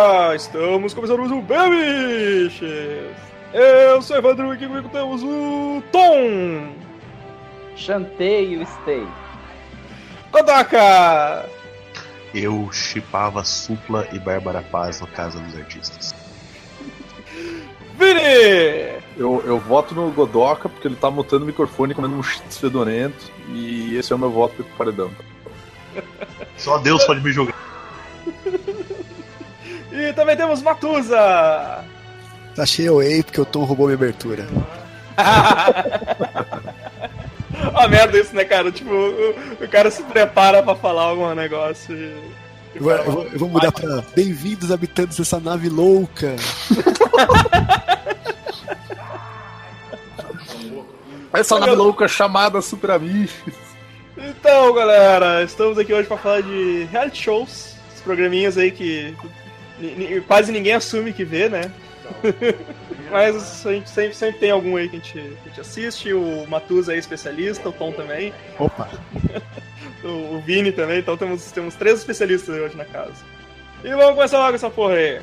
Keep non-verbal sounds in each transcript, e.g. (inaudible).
galera! Estamos começando mais um Babiches! Eu sou o Evandro e aqui comigo temos o Tom! Chantei o Stay. Kodaka! Eu chipava Supla e Bárbara Paz no Casa dos Artistas. (laughs) Vini! Eu, eu voto no Godoka porque ele tá mutando o microfone comendo um cheats fedorento. E esse é o meu voto pro paredão. Só Deus pode me julgar. (laughs) E também temos Matusa! Achei o Ei porque o Tom roubou minha abertura. (laughs) Ó, merda isso, né, cara? Tipo, o, o cara se prepara pra falar algum negócio e... Eu vou, eu vou- eu vou mudar pra Bem-vindos, habitantes dessa nave louca. (laughs) Essa nave louca chamada Super Amigos. Então, galera, estamos aqui hoje pra falar de reality shows, esses programinhas aí que quase ninguém assume que vê, né? (laughs) Mas a gente sempre, sempre tem algum aí que a gente, que a gente assiste, o Matuza é especialista, o Tom também, Opa, (laughs) o, o Vini também, então temos, temos três especialistas aí hoje na casa. E vamos começar logo essa porra aí.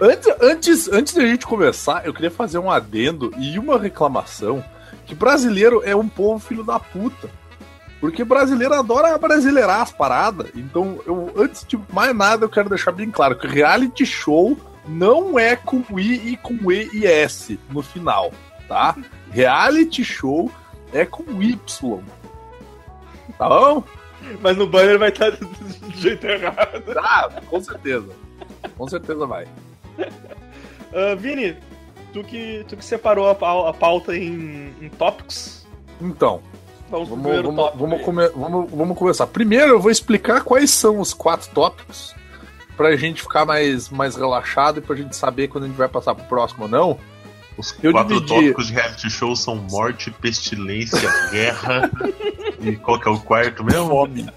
Antes, antes, antes da gente começar, eu queria fazer um adendo e uma reclamação que brasileiro é um povo filho da puta. Porque brasileiro adora brasileirar as paradas. Então, eu, antes de mais nada, eu quero deixar bem claro que reality show não é com I e com E e S no final, tá? Reality show é com Y. Tá bom? Mas no banner vai (laughs) estar do jeito errado. Tá, com certeza. Com certeza vai. Ah, Vini, tu que, tu que separou a, pau- a pauta em, em tópicos, Então, vamos Vamos, primeiro vamos, tópico. vamos, come- vamos, vamos começar. Primeiro eu vou explicar quais são os quatro tópicos pra gente ficar mais, mais relaxado e pra gente saber quando a gente vai passar pro próximo ou não. Os Eu quatro dividi- tópicos de reality show são morte, pestilência, (laughs) guerra e qual que é o quarto mesmo? Fome.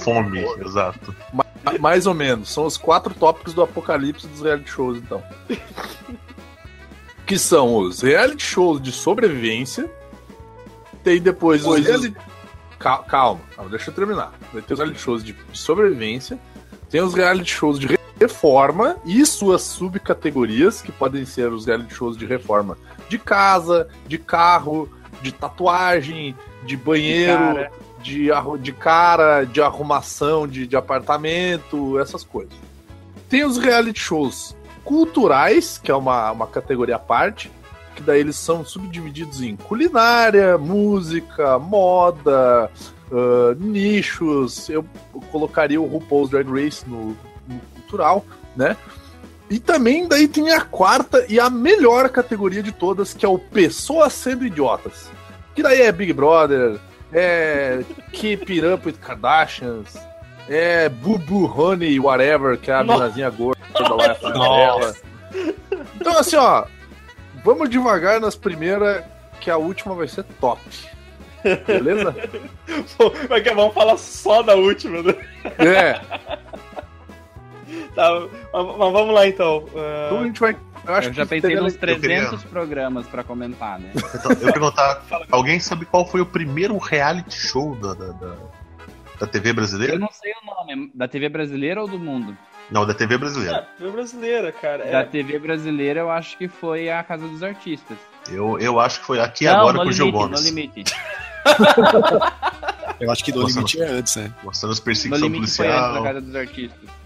Fome, exato. Ma- Mais ou menos. São os quatro tópicos do apocalipse dos reality shows, então. que são os reality shows de sobrevivência. Tem depois os reality... Cal- Calma, calma, deixa eu terminar. Vai ter os reality shows de de sobrevivência. Tem os reality shows de reforma e suas subcategorias, que podem ser os reality shows de reforma de casa, de carro, de tatuagem, de banheiro, cara. De, de cara, de arrumação de, de apartamento, essas coisas. Tem os reality shows culturais, que é uma, uma categoria à parte, que daí eles são subdivididos em culinária, música, moda, ah, nichos. Eu colocaria o RuPaul's Drag Race no, no cultural, né? E também daí tem a quarta e a melhor categoria de todas, que é o Pessoas Sendo Idiotas. Que daí é Big Brother, é Keep Up with Kardashians, é Bubu Honey, whatever, que é a Nossa. minazinha gorda lá dela. Então assim, ó, vamos devagar nas primeiras, que a última vai ser top. Beleza? (laughs) Pô, Mas que vamos falar só da última, né? É. (laughs) Tá, mas, vamos lá então. Ah, Então a gente vai. Eu, acho Eu já que pensei nos eu queria- 300 programas pra comentar, né? Então, eu perguntar, (laughs) alguém sabe qual foi o primeiro reality show da, da, da, da TV Eu brasileira? não sei o nome, da TV brasileira ou do mundo? Não, da TV brasileira. TV brasileira, cara. Da É, TV brasileira eu acho que foi a Casa dos Artistas. Eu, eu acho que foi aqui não, agora com o Gil Gomes. no limite. (laughs) eu acho que no Nossa, limite é antes, né? Mostrando as No perseguições limite foi antes da. Casa dos Artistas.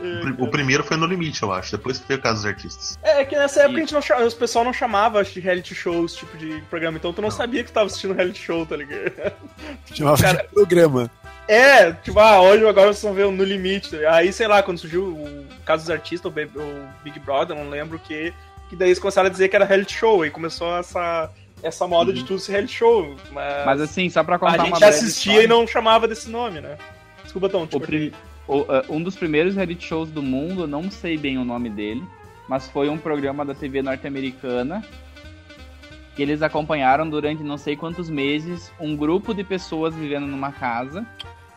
O pri- O primeiro foi no limite, eu acho. Depois que veio o caso dos artistas. é que nessa época a Isso. gente não os pessoal não chamava de reality shows, tipo de programa, então tu não, sabia que tu tava assistindo reality show, tá ligado? (laughs) Chamava Cara- de programa. É, tipo, ah, hoje agora vocês vão ver o No Limite. Aí, sei lá, quando surgiu o caso dos artistas, o Big, o Brother, não lembro o que, que daí eles começaram a dizer que era reality show, aí começou essa, essa moda de tudo ser reality show. Mas, Mas assim, só pra a contar uma gente breve assistia história, e não chamava desse nome, né? Desculpa, Tom, o tipo, pri- o, uh, um dos primeiros reality shows do mundo, não sei bem o nome dele, mas foi um programa da TV norte-americana que eles acompanharam durante não sei quantos meses um grupo de pessoas vivendo numa casa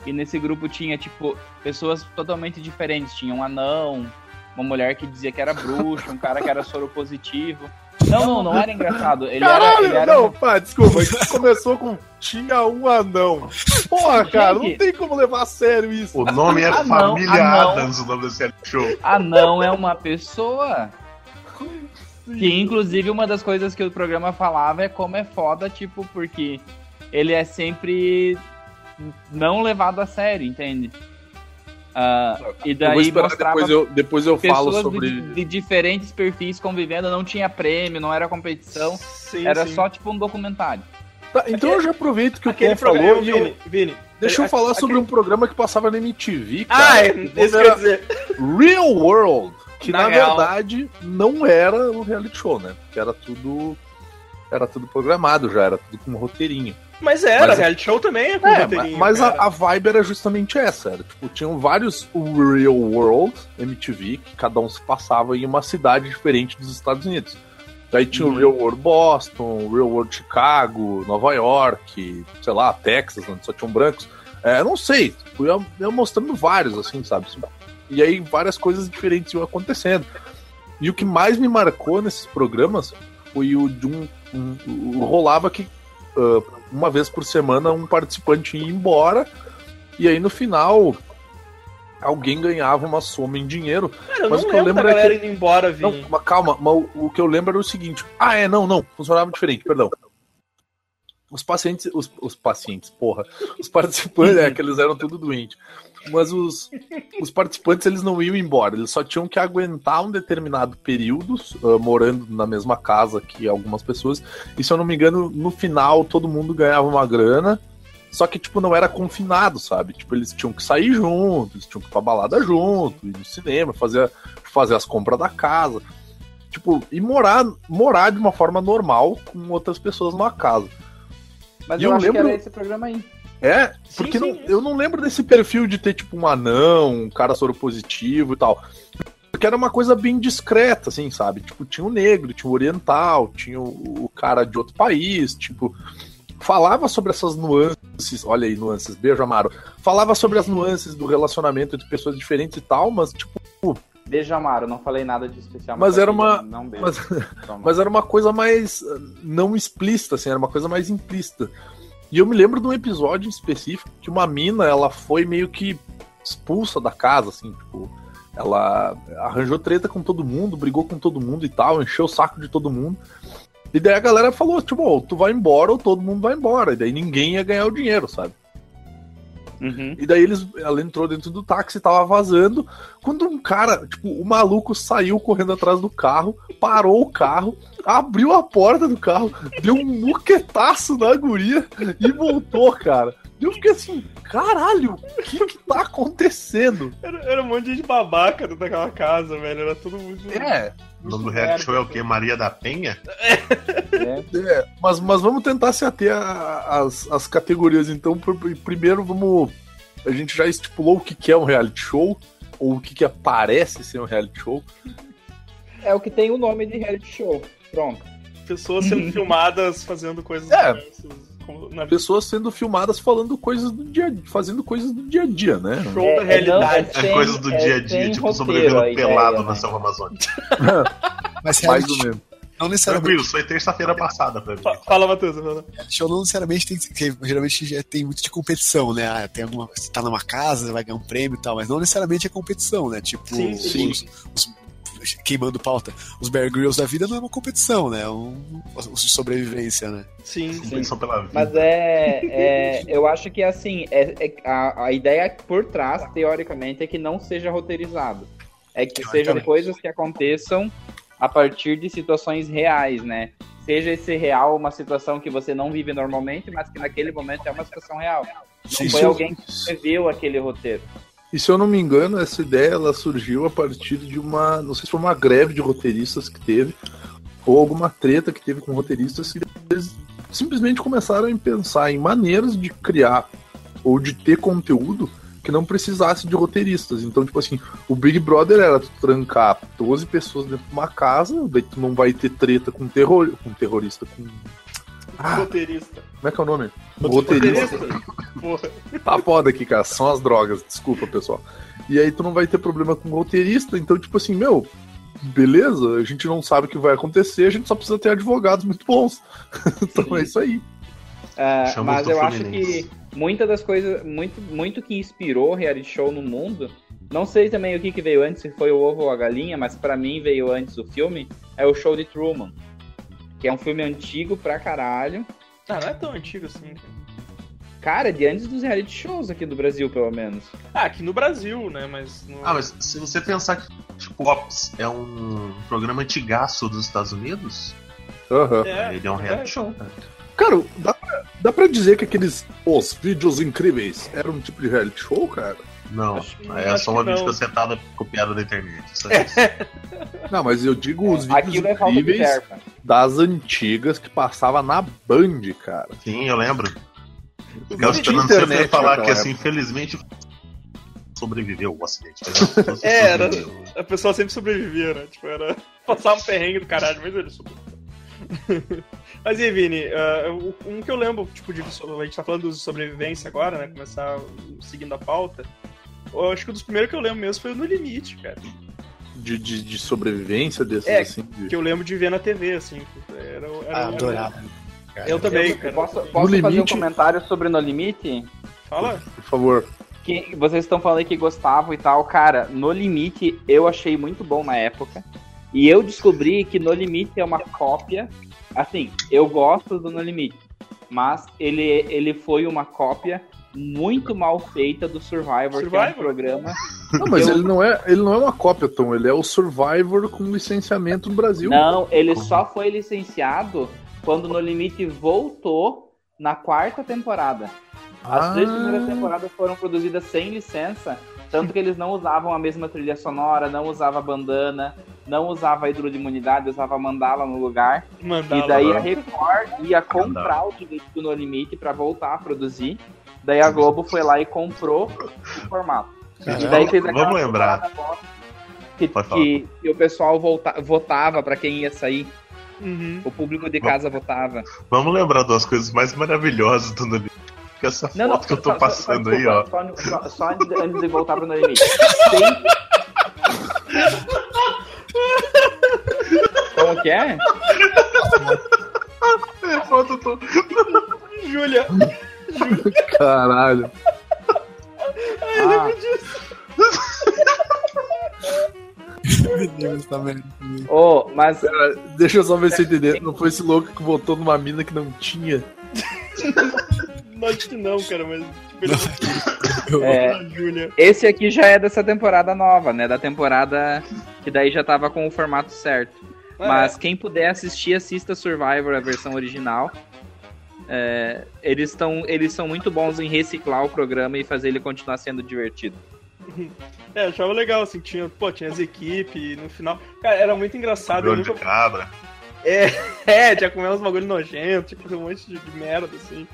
E nesse grupo tinha, tipo, pessoas totalmente diferentes. Tinha um anão, uma mulher que dizia que era bruxa, um cara que era soro positivo. Não, não, não era engraçado. Ele Caralho, era, ele era não, pá, desculpa. Começou com tinha um anão. Porra, cara, não Gente. tem como levar a sério isso. O nome é Ah, não, Família ah, não. Adams, o nome desse show. Anão é uma pessoa. Que inclusive uma das coisas que o programa falava é como é foda, tipo, porque ele é sempre não levado a sério, entende? Ah, e eu vou daí mostrava depois eu, depois eu falo sobre. de, de diferentes perfis convivendo, não tinha prêmio, não era competição, Sim, era sim. só tipo um documentário. Tá, então eu já aproveito que o Aquele Ken falou programa, e eu- Vini, Vini. Deixa eu Aquele- falar sobre um programa que passava na MTV, Ah, cara. é, que isso que eu ia era dizer. Real World, que Na na, verdade não era um reality show, né? Porque era tudo era tudo programado já, era tudo com um roteirinho. Mas era, Mas- reality show também é com É, roteirinho, mas a, a vibe era justamente essa, era, tipo, tinham vários Real World MTV, que cada um se passava em uma cidade diferente dos Estados Unidos. Daí tinha Uhum. o Real World Boston, Real World Chicago, Nova York, sei lá, Texas, onde só tinham brancos. É, não sei, tipo, ia, ia mostrando vários, assim, sabe? E aí várias coisas diferentes iam acontecendo. E o que mais me marcou nesses programas foi o de um. um- o- rolava que ah, uma vez por semana um participante ia embora, e aí no final alguém ganhava uma soma em dinheiro. Cara, mas o que eu lembro é indo embora, Não, Vini. mas calma, mas o, que eu lembro era o seguinte. Ah, é, não, não, funcionava diferente, perdão. Os pacientes, os, os pacientes, porra, os participantes, (laughs) é que eles eram tudo doentes. Mas os, os participantes, eles não iam embora, eles só tinham que aguentar um determinado período ah, morando na mesma casa que algumas pessoas. E se eu não me engano, no final todo mundo ganhava uma grana, só que, tipo, não era confinado, sabe? Tipo, eles tinham que sair juntos, eles tinham que ir pra balada junto, ir no cinema, fazer, fazer as compras da casa. Tipo, e morar, morar de uma forma normal com outras pessoas numa casa. Mas E eu, eu acho que lembro- era esse programa aí. É, porque sim, não- eu não lembro desse perfil de ter, tipo, um anão, um cara soropositivo e tal. Porque era uma coisa bem discreta, assim, sabe? Tipo, tinha o negro, tinha o oriental, tinha o, o cara de outro país, tipo. Falava sobre essas nuances, olha aí, nuances, beijo, Amaro. Falava sobre as nuances do relacionamento entre pessoas diferentes e tal, mas, tipo, Beijo, Amaro, não falei nada de especial. Mas pra era uma- Não beijo. mas. (laughs) Mas era uma coisa mais uh, não explícita, assim, era uma coisa mais implícita. E eu me lembro de um episódio específico que uma mina, ela foi meio que expulsa da casa, assim, tipo, ela arranjou treta com todo mundo, brigou com todo mundo e tal, encheu o saco de todo mundo. E daí a galera falou, tipo, ou tu vai embora ou todo mundo vai embora. E daí ninguém ia ganhar o dinheiro, sabe? Uhum. E daí eles, ela entrou dentro do táxi, tava vazando. Quando um cara, tipo, o maluco saiu correndo atrás do carro, parou o carro, abriu a porta do carro, deu um muquetaço na guria e voltou, cara. E eu fiquei assim, caralho, o que que tá acontecendo? Era, era um monte de babaca dentro daquela casa, velho. Era tudo muito. É, O nome do reality show é o quê? Maria da Penha? É. é mas, mas vamos tentar se ater às as categorias. Então, pr- primeiro vamos. A gente já estipulou o que que é um reality show, ou o que que parece ser um reality show. É o que tem o nome de reality show. Pronto. Pessoas sendo (laughs) filmadas fazendo coisas É. diversas, na pessoas sendo filmadas falando coisas do dia fazendo coisas do dia a dia, né? show da realidade. É coisas do dia a dia, tipo sobrevivendo pelado na selva amazônica. (laughs) Mas Mais ou menos. não necessariamente, Tranquilo, foi terça-feira passada pra mim. Fa- Fala, Matheus. show não necessariamente tem que que geralmente já tem muito de competição, né? Ah, tem alguma, você tá numa casa, vai ganhar um prêmio e tal, mas não necessariamente é competição, né? Tipo, Sim, sim. Os, os- queimando pauta, os Bear Grylls da vida não é uma competição, né? É um, um de sobrevivência, né? Sim, sim. Competição pela vida. Mas é, é- Eu acho que assim, é, é- a, a ideia por trás, teoricamente, é que não seja roteirizado. É que sejam coisas que aconteçam a partir de situações reais, né? Seja esse real uma situação que você não vive normalmente, mas que naquele momento é uma situação real. Não foi alguém que escreveu aquele roteiro. E se eu não me engano, essa ideia ela surgiu a partir de uma. Não sei se foi uma greve de roteiristas que teve, ou alguma treta que teve com roteiristas, que eles simplesmente começaram a pensar em maneiras de criar ou de ter conteúdo que não precisasse de roteiristas. Então, tipo assim, o Big Brother era tu trancar 12 pessoas dentro de uma casa, daí tu não vai ter treta com terror, com terrorista, com. Ah, Roteirista. como é que é o nome? Roteirista. porra. Tá foda aqui, cara. São as drogas. Desculpa, pessoal. E aí tu não vai ter problema com o roteirista. Então, tipo assim, meu, beleza, a gente não sabe o que vai acontecer, a gente só precisa ter advogados muito bons. (laughs) então é isso aí. Chama mas eu acho que muitas das coisas, muito, muito que inspirou reality show no mundo, não sei também o que, que veio antes, se foi o ovo ou a galinha, mas pra mim veio antes o filme, é o show de Truman. Que é um filme antigo pra caralho. Ah, não é tão antigo assim. cara. Cara, de antes dos reality shows aqui do Brasil, pelo menos. Ah, aqui no Brasil, né? Mas. No... Ah, mas se você pensar que tipo, Ops é um programa antigaço dos Estados Unidos, Aham. É, ele é um é. reality show, cara. Cara, dá pra, dá pra dizer que aqueles os vídeos incríveis eram um tipo de reality show, cara? Não, Acho é só uma vídeo cacetada copiada da internet. Isso. (laughs) Não, mas eu digo os vídeos Aquilo é de incríveis das antigas que passava na Band, cara. Sim, eu lembro. Não Ficava esperando internet falar naquela que assim, época. infelizmente sobreviveu o acidente. (laughs) Você É, era-. A pessoa sempre sobrevivia, né? Tipo, era. (laughs) Passava um perrengue do caralho, mas ele sobreviveu. Mas e aí, Vini, o- um que eu lembro, tipo, de, a gente tá falando de sobrevivência agora, né? Começar seguindo a pauta. Eu acho que um dos primeiros que eu lembro mesmo foi o No Limite, cara. De, de, de sobrevivência desses, É, assim. de- Que eu lembro de ver na TV, assim. Era, era, Ah, adorava. cara. Eu também, Eu cara. posso posso fazer um limite- comentário sobre No Limite? Fala. Por favor. Que vocês estão falando que gostavam e tal. Cara, No Limite eu achei muito bom na época. E eu descobri que No Limite é uma cópia. Assim, eu gosto do No Limite. Mas ele, ele foi uma cópia muito mal feita do Survivor, que é Survivor? um programa. Não, mas Eu- ele, não é, ele não é uma cópia, Tom. Ele é o Survivor com licenciamento no Brasil. Não, ele só foi licenciado quando No Limite voltou na quarta temporada. As Ah. três primeiras temporadas foram produzidas sem licença, tanto que eles não usavam a mesma trilha sonora, não usava bandana, não usava hidro de imunidade, usava mandala no lugar. Mandala. e daí a lá. Record ia comprar o direito do No Limite pra voltar a produzir. Daí a Globo foi lá e comprou o formato. E daí fez Vamos lembrar. Que, que, que o pessoal volta, votava pra quem ia sair. Uhum. O público de casa votava. Vamos lembrar das coisas mais maravilhosas do Limite. Que essa Não, não, foto que eu tô só- só- passando só, aí, ó. Só, só, só antes, de- antes de voltar pro No Limite. Tem... Como que é? É, foto, tô- Júlia. Caralho. Ah, Meu Deus, tá vendo? oh, mas Cara, deixa eu só ver se eu entender. Não foi esse louco que votou numa mina que não tinha. Não acho que não, cara, mas. Tipo, (laughs) é, esse aqui já é dessa temporada nova, né? Da temporada que daí já tava com o formato certo. Mas quem puder assistir, assista Survivor, a versão original. É, eles, tão, eles são muito bons em reciclar o programa e fazer ele continuar sendo divertido. (laughs) É, eu achava legal, assim, tinha, pô, tinha as equipes, no final. Cara, era muito engraçado. Eu Olho de nunca... cabra. É, (laughs) tinha comer uns bagulho nojento, tinha um monte de, de merda, assim.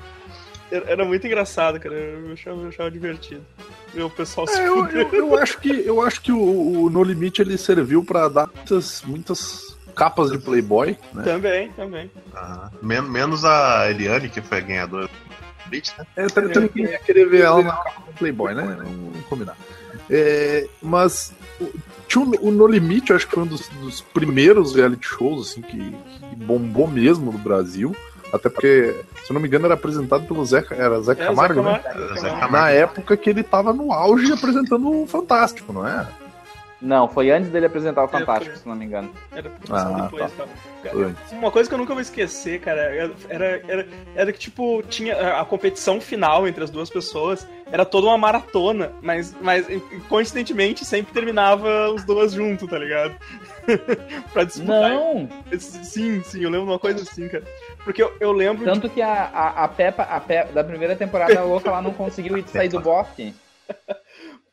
Era, era muito engraçado, cara. Eu achava, eu achava divertido. Ver o pessoal se É, eu, fuder. eu, eu acho que, eu acho que o, o No Limite ele serviu pra dar muitas, muitas capas de Playboy, né? Também, também. Ah, men- menos a Eliane, que foi a ganhadora do Beat, né? É, tá, tá, ninguém ia querer ver ela na capa do Playboy, né? Vamos combinar. É, mas o, tinha o, o No Limite, eu acho que foi um dos, dos primeiros reality shows assim, que, que bombou mesmo no Brasil. Até porque, se eu não me engano, era apresentado pelo Zé, era Zé É, Camargo, Zé né? Camargo, Zé Zé. Camargo. Na época que ele tava no auge apresentando o Fantástico, não é? Não, foi antes dele apresentar o É, Fantástico, foi. se não me engano. Era Ah, depois, tá. tá. Cara, Uma coisa que eu nunca vou esquecer, cara, era, era, era que, tipo, tinha a competição final entre as duas pessoas, era toda uma maratona, mas, mas coincidentemente sempre terminava os dois juntos, tá ligado? (laughs) pra disputar. Não! Sim, sim, eu lembro de uma coisa assim, cara. Porque eu, eu lembro. de- Tanto que a, a, a Peppa, a Peppa da primeira temporada, a louca lá não conseguiu ir sair do (laughs) bote.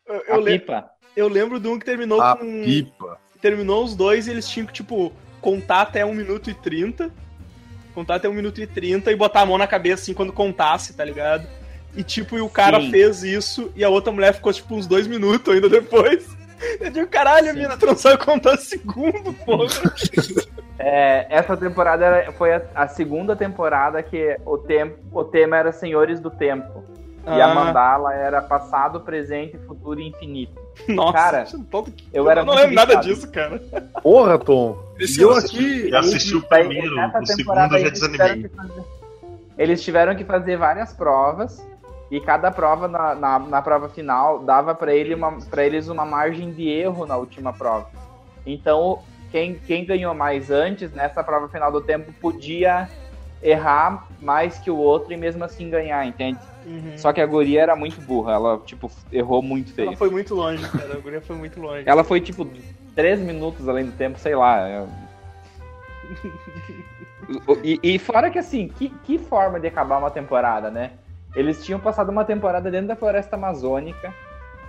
eu, A eu, le- pipa. Eu lembro de um que terminou A com. pipa. terminou os dois e eles tinham que, tipo, contar até 1 minuto e 30. Contar até 1 minuto e 30 e botar a mão na cabeça assim quando contasse, tá ligado? E tipo, e o cara Sim. fez isso e a outra mulher ficou tipo uns dois minutos ainda depois. (laughs) Eu digo, caralho, a Sim. mina tu não sabe contar segundo, porra. (laughs) É, essa temporada foi a, a segunda temporada que o, tempo, o tema era Senhores do Tempo. E a Ah. mandala era passado, presente, futuro e infinito. (laughs) Nossa, Cara, todo... eu era não lembro nada disso, cara. Porra, Tom. Esse E eu eu aqui. Já assisti o primeiro, nessa o segundo temporada eu já eles tiveram desanimei. que fazer- Eles tiveram que fazer várias provas e cada prova na, na, na prova final dava para ele uma, pra eles uma margem de erro na última prova. Então, quem, quem ganhou mais antes, nessa prova final do tempo, podia errar mais que o outro e mesmo assim ganhar, entende? Uhum. Só que a guria era muito burra, ela, tipo, errou muito feio. Ela foi muito longe, cara. A guria foi muito longe. Ela foi, tipo, três minutos além do tempo, sei lá. é. (laughs) E, e fora que, assim, que, que forma de acabar uma temporada, né? Eles tinham passado uma temporada dentro da floresta amazônica,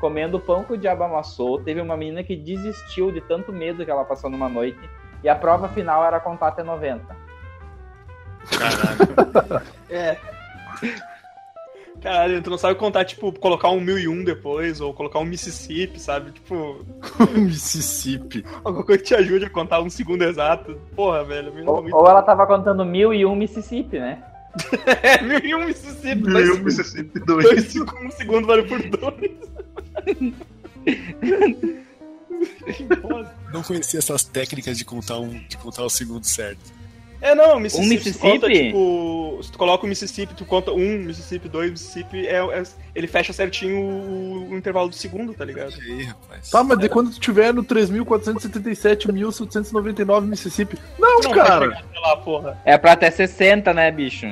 comendo pão que o diabo amassou. Teve uma menina que desistiu de tanto medo que ela passou numa noite. E a prova final era contar até 90. Caralho. (laughs) É. Caralho, tu não sabe contar, tipo, colocar um 1001 depois, ou colocar um Mississippi, sabe? Tipo, (laughs) Mississippi. alguma coisa que te ajude a contar um segundo exato. Porra, velho, Ou, muito... ou ela tava contando mil e um Mississippi, né? (laughs) É, 1001 Mississippi, Meu dois, Mississippi dois 2. segundos, um segundo vale por dois. Não conhecia essas técnicas de contar, um, de contar o segundo certo. É, não, Mississippi, Um Mississippi? conta, tipo, se tu coloca o Mississippi, tu conta um Mississippi, dois Mississippi, é, é- ele fecha certinho o, o intervalo do segundo, tá ligado? Aí, rapaz? Tá, mas de quando tu tiver no 3.477.799 Mississippi. Não, não cara. até lá, porra. É pra até 60, né, bicho?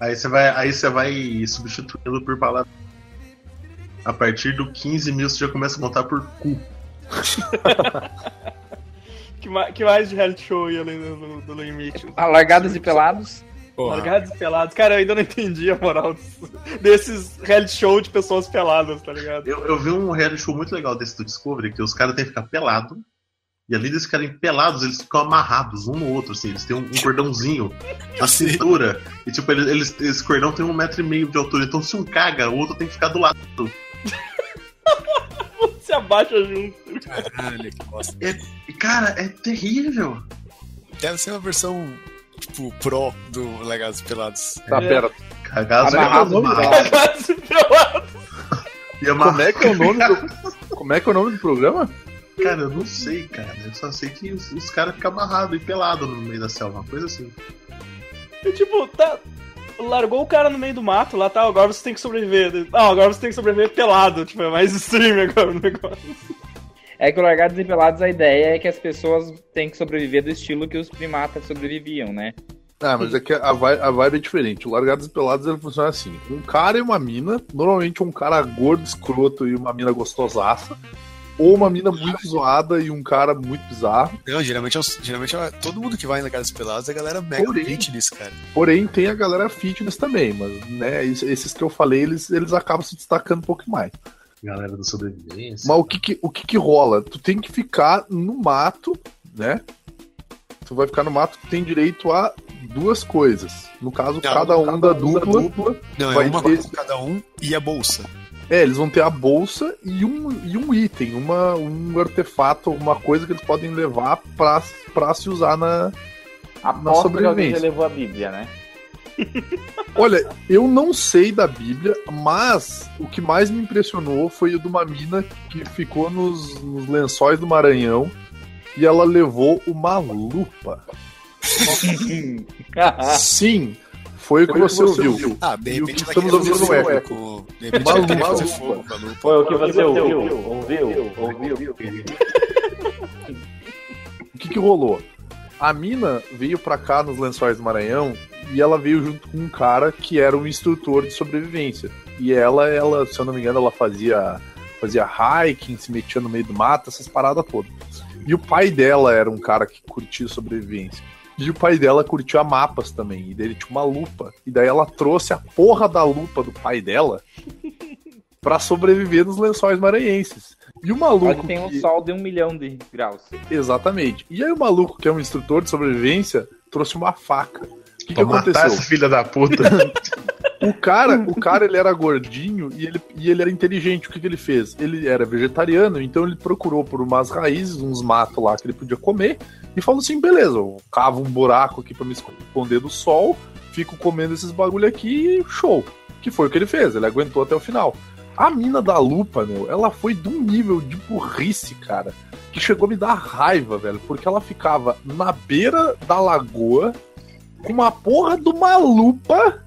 Aí você vai, aí você vai substituindo por palavra. A partir do 15 mil você já começa a contar por cu. (laughs) Que, ma- que mais de reality show aí além do, do, do limite? Largados e pelados. Porra, Largados e pelados. Cara, eu ainda não entendi a moral desses, reality show de pessoas peladas, tá ligado? Eu, eu vi um reality show muito legal desse do Discovery, que os caras têm que ficar pelado. E além deles ficarem pelados, eles ficam amarrados um no outro, assim, eles têm um, um cordãozinho na cintura. E tipo, eles, eles- esse cordão tem um metro e meio de altura. Então se um caga, o outro tem que ficar do lado. (laughs) Se abaixa junto. caralho, que bosta. E cara, é terrível. Deve ser uma versão, tipo, pro do Legados Pelados. Tá, É. pera. Cagaço é e pelados. E amarrado. Como é que é o nome do. Como é que é o nome do programa? Cara, eu não sei, cara. Eu só sei que os, os caras ficam amarrados e pelados no meio da selva, uma coisa assim. E, tipo, tá. Largou o cara no meio do mato lá, tá? Agora você tem que sobreviver. Não, agora você tem que sobreviver pelado. Tipo, é mais stream agora o negócio. É que o Largados e Pelados, a ideia é que as pessoas têm que sobreviver do estilo que os primatas sobreviviam, né? Ah, mas é que a vibe, a vibe é diferente. O Largados e Pelados ele funciona assim: um cara e uma mina, normalmente um cara gordo, escroto e uma mina gostosaça, ou uma mina muito zoada e um cara muito bizarro. Não, geralmente, é geralmente é todo mundo que vai Legados Pelados é a galera mega Porém. fitness, cara. Porém, tem a galera fitness também, mas né, es- esses que eu falei, eles, eles acabam se destacando um pouco mais. Galera do sobrevivência. Mas o que que, o que que rola? Tu tem que ficar no mato, né? Tu vai ficar no mato que tem direito a duas coisas. No caso, Não, cada um da dupla. Não, Vai é uma ter- cada um e a bolsa. É, eles vão ter a bolsa e um, e um item, uma, um artefato, uma coisa que eles podem levar pra, pra se usar na. Aposto que alguém sobrevivência. já levou a Bíblia, né? (laughs) Olha, eu não sei da Bíblia, mas o que mais me impressionou foi o de uma mina que ficou nos, nos lençóis do Maranhão e ela levou uma lupa. (laughs) Sim, foi o que você ouviu. Ah, de repente estamos ouvindo fogo eco. De repente fazer fogo. Foi o que você ouviu? Ouviu? Ouviu? (laughs) O que, que rolou? A mina veio pra cá nos lençóis do Maranhão e ela veio junto com um cara que era um instrutor de sobrevivência. E ela, ela, se eu não me engano, ela fazia fazia hiking, se metia no meio do mato, essas paradas todas. E o pai dela era um cara que curtia sobrevivência. E o pai dela curtia mapas também. E dele tinha uma lupa. E daí ela trouxe a porra da lupa do pai dela (laughs) pra sobreviver nos lençóis maranhenses. E o maluco. Onde tem um que- sol de um milhão de graus. Exatamente. E aí o maluco, que é um instrutor de sobrevivência, trouxe uma faca. O que, que aconteceu? filha da puta. (laughs) O cara, o cara ele era gordinho e ele, e ele era inteligente. O que, que ele fez? Ele era vegetariano, então ele procurou por umas raízes, uns matos lá que ele podia comer, e falou assim: beleza, eu cavo um buraco aqui pra me esconder do sol, fico comendo esses bagulho aqui e show. Que foi o que ele fez, ele aguentou até o final. A mina da lupa, meu, ela foi de um nível de burrice, cara, que chegou a me dar raiva, velho, porque ela ficava na beira da lagoa com uma porra de uma lupa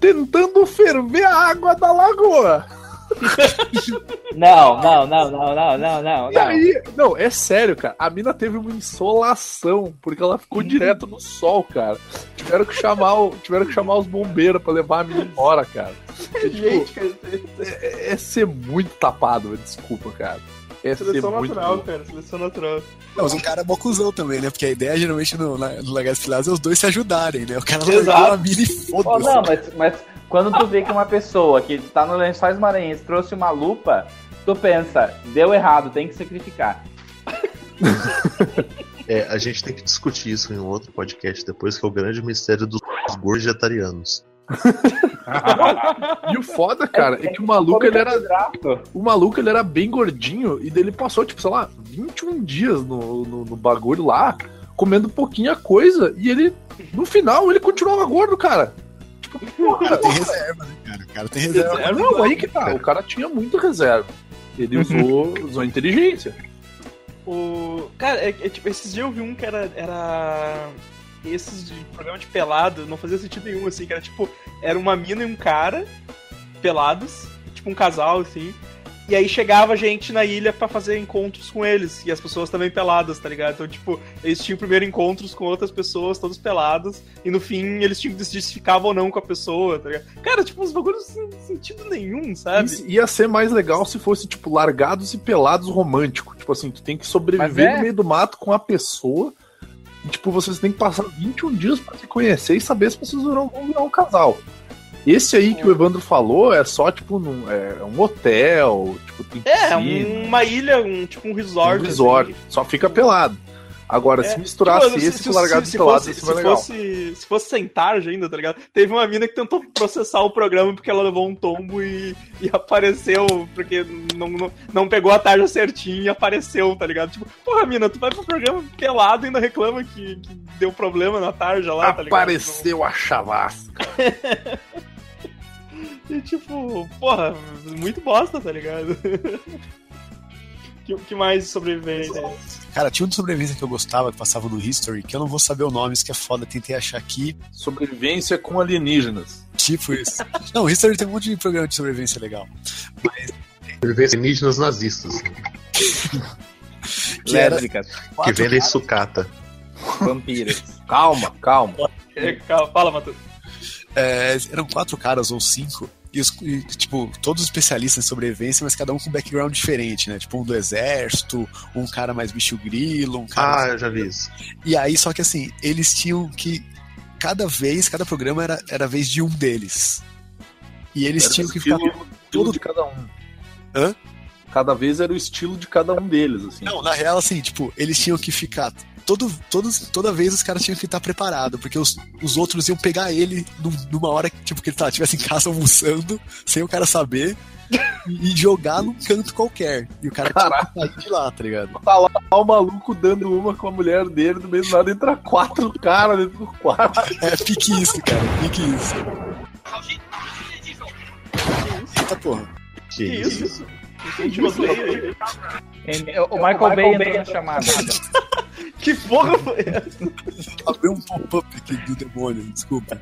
tentando ferver a água da lagoa. (laughs) Não, não, não, não, não, não, não. E aí, não, é sério, cara. A mina teve uma insolação, porque ela ficou direto no sol, cara. Tiveram que chamar, o, tiveram que chamar os bombeiros pra levar a mina embora, cara. (laughs) É, tipo, Gente, cara, é, é ser muito tapado, desculpa, cara. É seleção natural, cara, seleção natural. Não, mas um cara é bocuzão também, né? Porque a ideia geralmente no, na- no Lagarto Filados é os dois se ajudarem, né? O cara Exato. largou a mina e Oh, foda-se. não, mas, mas quando tu vê que uma pessoa que tá no Lençóis Maranhenses trouxe uma lupa, tu pensa, deu errado, tem que sacrificar. (laughs) É, a gente tem que discutir isso em um outro podcast depois, que é o grande mistério dos vegetarianos. (laughs) E o foda, cara, é que o maluco ele era. O maluco ele era bem gordinho e daí ele passou, tipo, sei lá, 21 dias no, no, no bagulho lá, comendo pouquinha coisa, e ele, no final, ele continuava gordo, cara. Tipo, porra, Tem reserva, né, cara? O cara tem reserva. É, não, aí que tá. O cara tinha muita reserva. Ele usou, usou inteligência. O. Cara, é, é tipo, esses dias eu vi um que era. era... Esses de programa de pelado não fazia sentido nenhum, assim, que era tipo, era uma mina e um cara pelados, tipo um casal, assim. E aí chegava gente na ilha pra fazer encontros com eles. E as pessoas também peladas, tá ligado? Então, tipo, eles tinham primeiro encontros com outras pessoas, todos pelados. E no fim eles tinham que decidir se ficavam ou não com a pessoa, tá ligado? Cara, tipo, uns bagulhos sem sentido nenhum, sabe? Isso ia ser mais legal se fosse, tipo, largados e pelados romântico. Tipo assim, tu tem que sobreviver é. no meio do mato com a pessoa. Tipo, vocês têm que passar 21 dias pra se conhecer e saber se vocês vão virar um casal. Esse aí que o Evandro falou é só, tipo, num, é um hotel, tipo, tem É, uma ilha, um tipo um resort. um resort. assim. Só fica pelado. Agora, É, se misturasse tipo, esse com largado se pelado, se, mais legal. fosse, se fosse sem tarde ainda, tá ligado? Teve uma mina que tentou processar o programa porque ela levou um tombo e, e apareceu, porque não, não, não pegou a tarja certinho e apareceu, tá ligado? Tipo, porra, mina, tu vai pro programa pelado e ainda reclama que, que deu problema na tarja lá, tá ligado? Apareceu a chavasca. (laughs) E tipo, porra, muito bosta, tá ligado? (laughs) que, que mais de sobrevivência? Cara, tinha um de sobrevivência que eu gostava, que passava no History, que eu não vou saber o nome, isso que é foda, tentei achar aqui. Sobrevivência com alienígenas. Tipo isso. (laughs) não, o History tem um monte de programa de sobrevivência legal. Mas Sobrevivência alienígenas nazistas, que era que caras, sucata. vampiros. Calma, calma. É, calma, Fala, Matheus. é, eram quatro caras ou cinco. E, os, e, tipo, todos especialistas em sobrevivência, mas cada um com um background diferente, né? Tipo, um do exército, um cara mais bicho grilo, um cara. Ah, eu já vi isso. E aí, só que assim, eles tinham que. Cada vez, cada programa era, era a vez de um deles. E eles Era tinham que ficar. estilo, estilo todo- de cada um. Hã? Cada vez era o estilo de cada um deles, assim. Não, na real, assim, tipo, eles tinham que ficar. Todo, todos, toda vez os caras tinham que estar preparados, porque os, os outros iam pegar ele num- numa hora que, tipo, que ele tá, estivesse em casa almoçando, (laughs) sem o cara saber, e, jogar num canto qualquer. E o cara tinha que sair de lá, tá ligado? Tá lá o maluco dando uma com a mulher dele, do mesmo nada entra quatro caras dentro do quarto. É, pique isso, cara, pique isso. Eita porra. Que, Que isso? isso? Entendi o Michael Bay entrou na chamada. (laughs) Que porra foi essa? Abriu um pop-up aqui do demônio, desculpa.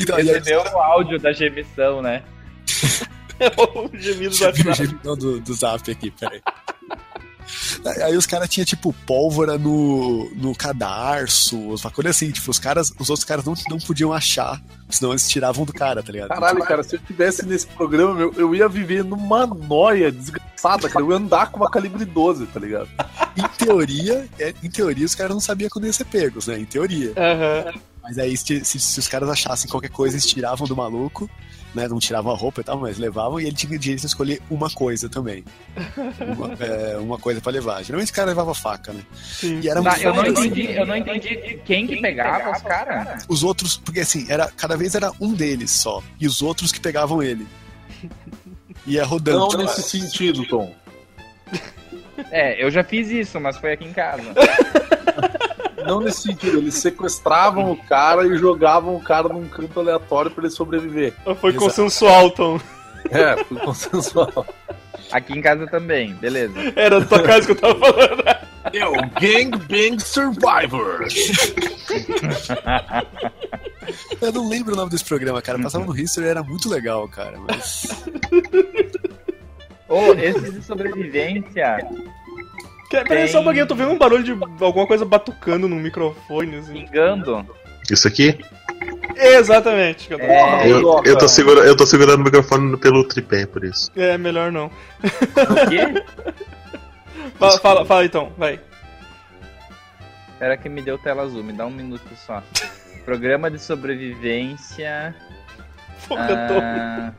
Então, e aí, Recebeu o áudio da gemição, né? (laughs) o gemido do ver o WhatsApp. gemidão do, do zap aqui, peraí. Aí os caras tinham, tipo, pólvora no, no cadarço, uma coisa assim, tipo, os caras, os outros caras não, não podiam achar, senão eles tiravam do cara, tá ligado? Caralho, cara, se eu tivesse nesse programa, meu, eu ia viver numa noia desgraçada, cara. Eu ia andar com uma calibre 12, tá ligado? (laughs) Em teoria, é, em teoria os caras não sabiam quando iam ser pegos, né? Em teoria. Aham. Mas aí, se, se- se os caras achassem qualquer coisa, eles tiravam do maluco, né? Não tiravam a roupa e tal, mas levavam e ele tinha direito de escolher uma coisa também. Uma, (laughs) é, uma coisa pra levar. Geralmente o cara levava faca, né? Sim. E era Tá, eu não assim. entendi, eu não entendi quem que pegava os caras. Os outros, porque assim, era, cada vez era um deles só. E os outros que pegavam ele. Ia (laughs) rodando. Não nesse sentido, Tom. É, eu já fiz isso, mas foi aqui em casa. (laughs) não nesse sentido, eles sequestravam o cara e jogavam o cara num canto aleatório pra ele sobreviver. Foi Exato. consensual, Tom. É, foi consensual. Aqui em casa também, beleza. Era da tua casa que eu tava falando. É o Gangbang Survivor. Eu não lembro o nome desse programa, cara. Passava no History era muito legal, cara. Mas. Ô, esse de sobrevivência, Peraí, só um pouquinho, eu tô vendo um barulho de alguma coisa batucando no microfone, assim. pingando. Isso aqui? Exatamente. que eu tô- É, Eu, eu, tô segura, eu tô segurando o microfone pelo tripé, por isso. É, melhor não. o quê? (laughs) Fala, fala, fala então, vai. Espera que me deu tela azul, me dá um minuto só. Programa de sobrevivência. (laughs) Fogatão. Ah,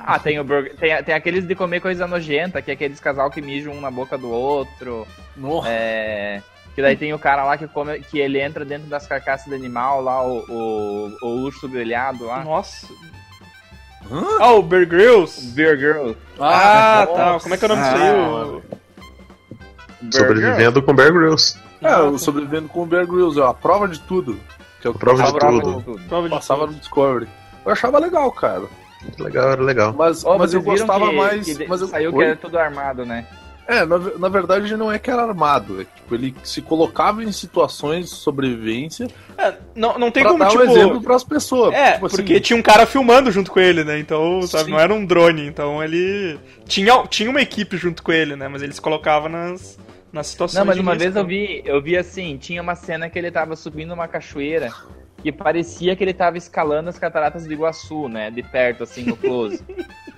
ah, tem, o burger, tem, tem aqueles de comer coisa nojenta, que é aqueles casal que mijam um na boca do outro. Nossa. É, que daí tem o cara lá que come, que ele entra dentro das carcaças do animal, lá, o, o, o urso grelhado lá. Nossa. Hã? Ah, o Bear Grylls. Beer Girl. Ah, tá. nossa. Como é que é o nome disso aí? O- Sobrevivendo com Bear Grylls. É, o sobrevivendo com o Bear Grylls, é a prova de tudo. Que Prova de Prova tudo. de tudo. Prova de passava no Discovery. Eu achava legal, cara. Legal, era legal. Mas, Ó, mas eu gostava que- mais. que mas eu, saiu Oi? que era tudo armado, né? É, na, na verdade não é que era armado. É, tipo, ele se colocava em situações de sobrevivência É, não, não tem pra como, dar tipo... um exemplo pras pessoas. É, Tipo assim, porque tinha um cara filmando junto com ele, né? Então, sabe, Sim. não era um drone. Então ele. Tinha, tinha uma equipe junto com ele, né? Mas ele se colocava nas, nas situações. Não, mas de uma risco. vez eu vi, eu vi assim, tinha uma cena que ele tava subindo uma cachoeira que parecia que ele tava escalando as cataratas do Iguaçu, né? De perto, assim, no close.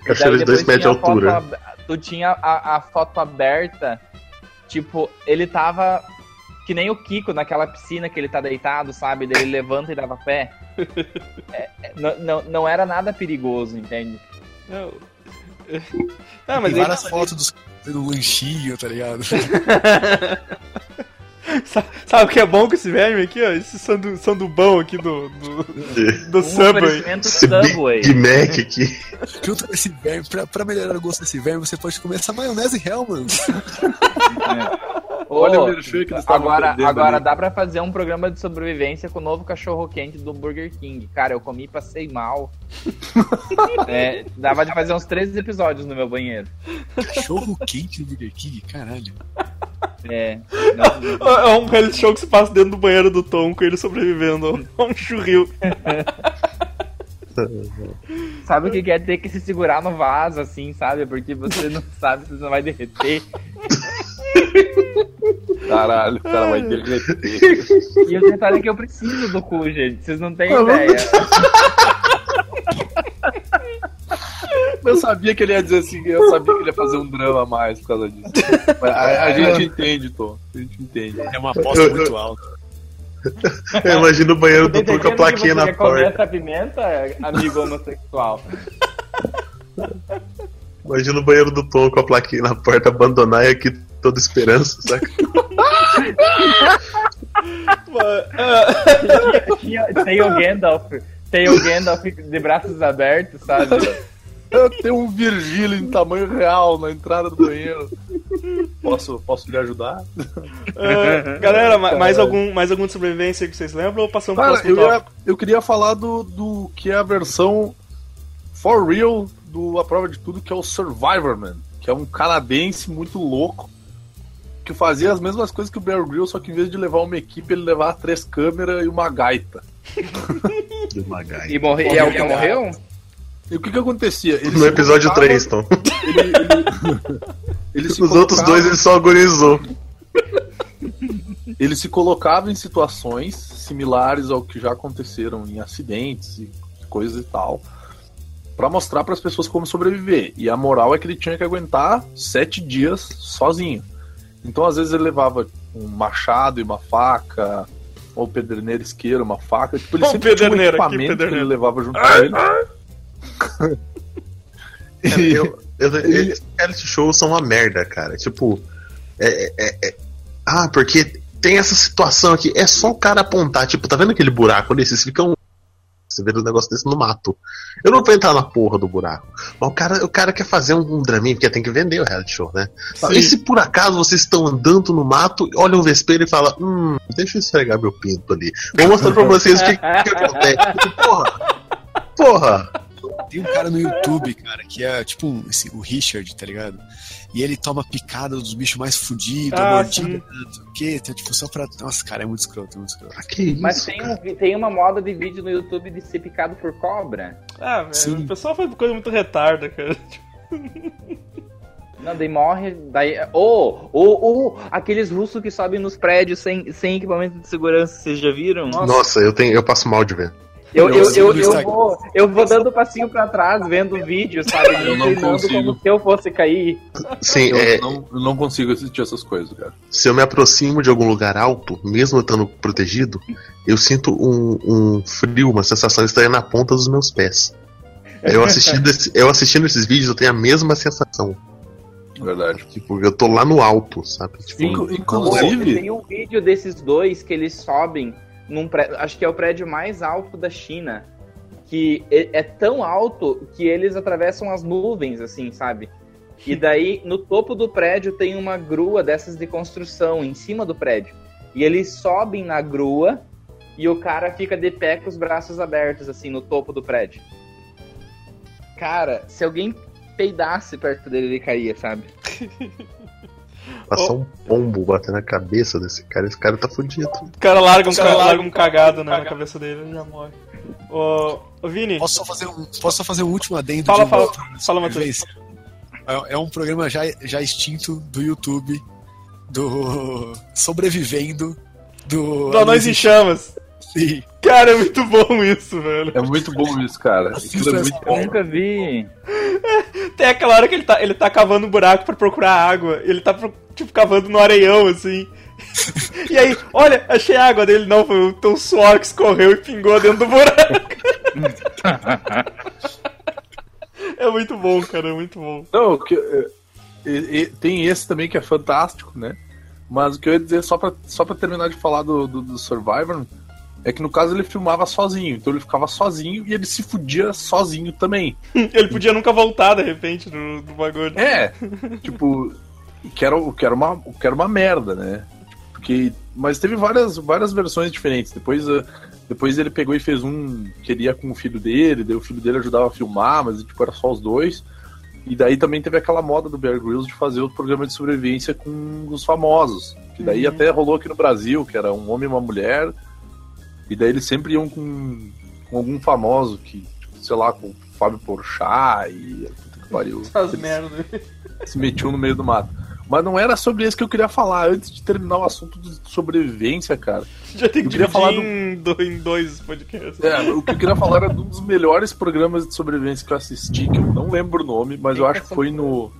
Cachoeira de Daí 2 depois metros de tinha a foto altura. ab- Tu tinha a, a foto aberta, tipo, ele tava que nem o Kiko naquela piscina que ele tá deitado, sabe? Ele levanta e dava pé. (laughs) É, não, não, não era nada perigoso, entende? Não. Ah, mas Tem ele, várias fotos dos, do lanchinho, tá ligado? (laughs) (laughs) Sa- Sabe o que é bom com esse verme aqui, ó? Esse sandu, sandubão aqui do, do, do Um Subway. Esse Subway. Big Mac aqui. Junto com esse verme, pra, pra melhorar o gosto desse verme, você pode comer essa maionese Hellmann's. Olha o merchan que eles estavam Agora, agora ali. dá pra fazer um programa de sobrevivência com o novo cachorro quente do Burger King. Cara, eu comi, passei mal. (laughs) É, dava de fazer uns três episódios no meu banheiro. Cachorro quente do Burger King, caralho. É. não- É um reality show que se passa dentro do banheiro do Tom com ele sobrevivendo a (laughs) um churril. (laughs) sabe o que quer ter que se segurar no vaso, assim, sabe? Porque você não sabe se você não vai derreter. Caralho, o cara vai derreter. E o detalhe é que eu preciso do cu, gente. Vocês não têm Ah, ideia. Eu sabia que ele ia dizer assim, eu sabia que ele ia fazer um drama a mais por causa disso. Mas a, a gente entende, Tom. A gente entende. É uma aposta (laughs) muito alta. Eu imagino o banheiro do Tom com a plaquinha você na porta. essa pimenta, amigo homossexual. (laughs) Imagina o banheiro do Tom com a plaquinha na porta, abandonar e aqui toda esperança, saca? Tinha- Tem o Gandalf. Tem o Gandalf de braços abertos, sabe? Eu tenho um Virgílio em tamanho real na entrada do banheiro. Posso, posso lhe ajudar? Ah, galera, ma- mais algum, mais algum de sobrevivência que vocês lembram ou passamos Cara, eu, ia- eu queria falar do, do que é a versão for real do A Prova de Tudo, que é o Survivorman, que é um canadense muito louco que fazia as mesmas coisas que o Bear Grylls, só que em vez de levar uma equipe, ele levava três câmeras e uma gaita. (laughs) Do Magai. E, morre... e é o que morreu? E o que que acontecia? Ele No episódio colocava- 3, Tom. Ele, ele- ele se Os outros colocava- dois ele só agonizou. ele se colocava em situações similares ao que já aconteceram em acidentes e coisas e tal, Pra mostrar para as pessoas como sobreviver. E a moral é que ele tinha que aguentar sete dias sozinho. Então às vezes ele levava um machado e uma faca, ou pederneira isqueira, uma faca. Tipo, ele sempre tinha um que equipamento que, pederneira. ele levava junto com ele. (laughs) Cara, eu, eu, (laughs) esses reality shows são uma merda, cara. Tipo, é, é- é- ah, porque tem essa situação aqui. É só o cara apontar, tipo, tá vendo aquele buraco ali? Vocês ficam Você vê um negócio desse no mato. Eu não vou entrar na porra do buraco. Mas o cara, o cara quer fazer um, um draminha, porque tem que vender o reality show, né? E se por acaso vocês estão andando no mato, olha um vespeiro e fala: Hum, deixa eu esfregar meu pinto ali. Vou mostrar pra vocês o que, que (laughs) acontece. Porra! Porra! Tem um cara no YouTube, cara, que é tipo um, esse, o Richard, tá ligado? E ele toma picada dos bichos mais fudidos, Ah, mordida, sim. não sei o quê, então, tipo, só pra. Nossa, cara, é muito escroto, é muito escroto. Ah, que isso, Mas tem, um, tem uma moda de vídeo no YouTube de ser picado por cobra. Ah, velho, o pessoal faz coisa muito retarda, cara. Não, daí morre. Daí. Ou, ou, ou aqueles russos que sobem nos prédios sem, sem equipamento de segurança, vocês já viram? Nossa, eu, tenho, eu passo mal de ver. Eu, eu, eu, eu, vou, eu vou dando passinho pra trás, vendo o vídeo, sabe? Eu não consigo. como se eu fosse cair. Sim, Eu, é, não, eu não consigo assistir essas coisas, cara. se eu me aproximo de algum lugar alto, mesmo eu estando protegido, eu sinto um, um frio, uma sensação estranha na ponta dos meus pés. Eu assistindo, esse- eu assistindo esses vídeos, eu tenho a mesma sensação. Verdade. Tipo, eu tô lá no alto, sabe? Tipo, Inclu- Pô, inclusive, Tem um vídeo desses dois que eles sobem num prédio, acho que é o prédio mais alto da China, que é, é tão alto que eles atravessam as nuvens, assim, sabe? E (laughs) daí, no topo do prédio tem uma grua dessas de construção, em cima do prédio. E eles sobem na grua e o cara fica de pé com os braços abertos, assim, no topo do prédio. Cara, se alguém peidasse perto dele, ele caía, sabe? (laughs) passar um pombo bater na cabeça desse cara, esse cara tá fudido. O cara larga um, cara larga um cagado né, na cabeça dele e já morre. Ô, ô Vini, Posso só fazer um, posso fazer um último adendo Fala, de fala, programa de fala, Matheus. É, é um programa já, já extinto do YouTube, do Sobrevivendo, do. do Anões em Chamas. Sim. Cara, é muito bom isso, velho. é muito bom isso, cara. Aquilo é muito Eu nunca vi. (laughs) Tem aquela hora que ele tá, ele tá cavando um buraco pra procurar água. Ele tá, tipo, cavando no areião, assim. (laughs) E aí, olha, achei água dele. Não, foi o teu suor que escorreu e pingou dentro do buraco. (laughs) É muito bom, cara, é muito bom. Não, que, é, e- e- tem esse também que é fantástico, né? Mas o que eu ia dizer, só pra, só pra terminar de falar do, do, do Survivor, é que no caso ele filmava sozinho. Então ele ficava sozinho e ele se fudia sozinho também. (laughs) Ele podia nunca voltar, de repente, do, do bagulho. É, (laughs) tipo, o que era, que era, uma, que era uma merda, né? Porque, mas teve várias, várias versões diferentes. Depois, eh, depois ele pegou e fez um que ele ia com o filho dele, daí o filho dele ajudava a filmar, mas tipo, era só os dois. E daí também teve aquela moda do Bear Grylls de fazer o programa de sobrevivência com os famosos. Que daí Uhum. até rolou aqui no Brasil, que era um homem e uma mulher. E daí eles sempre iam com, com algum famoso, que, tipo, sei lá, com o Fábio Porchat e. Puta que pariu. Essas merdas. se metiam no meio do mato. Mas não era sobre isso que eu queria falar. Antes de terminar o assunto de sobrevivência, cara. Já tem que Eu queria falar do- em, do- em dois podcasts. É, o que eu queria falar era de um dos melhores programas de sobrevivência que eu assisti, que eu não lembro o nome, mas eu acho que foi no.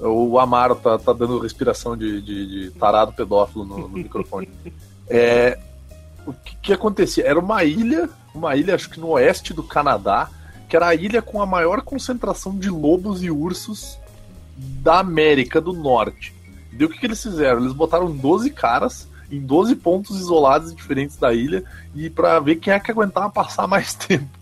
O Amaro tá, tá dando respiração de, de, de tarado pedófilo no, no microfone. É, o que, que acontecia? Era uma ilha, uma ilha, acho que no oeste do Canadá, que era a ilha com a maior concentração de lobos e ursos da América do Norte. E o que, que eles fizeram? Eles botaram 12 caras em 12 pontos isolados e diferentes da ilha e pra ver quem é que aguentava passar (laughs) mais tempo.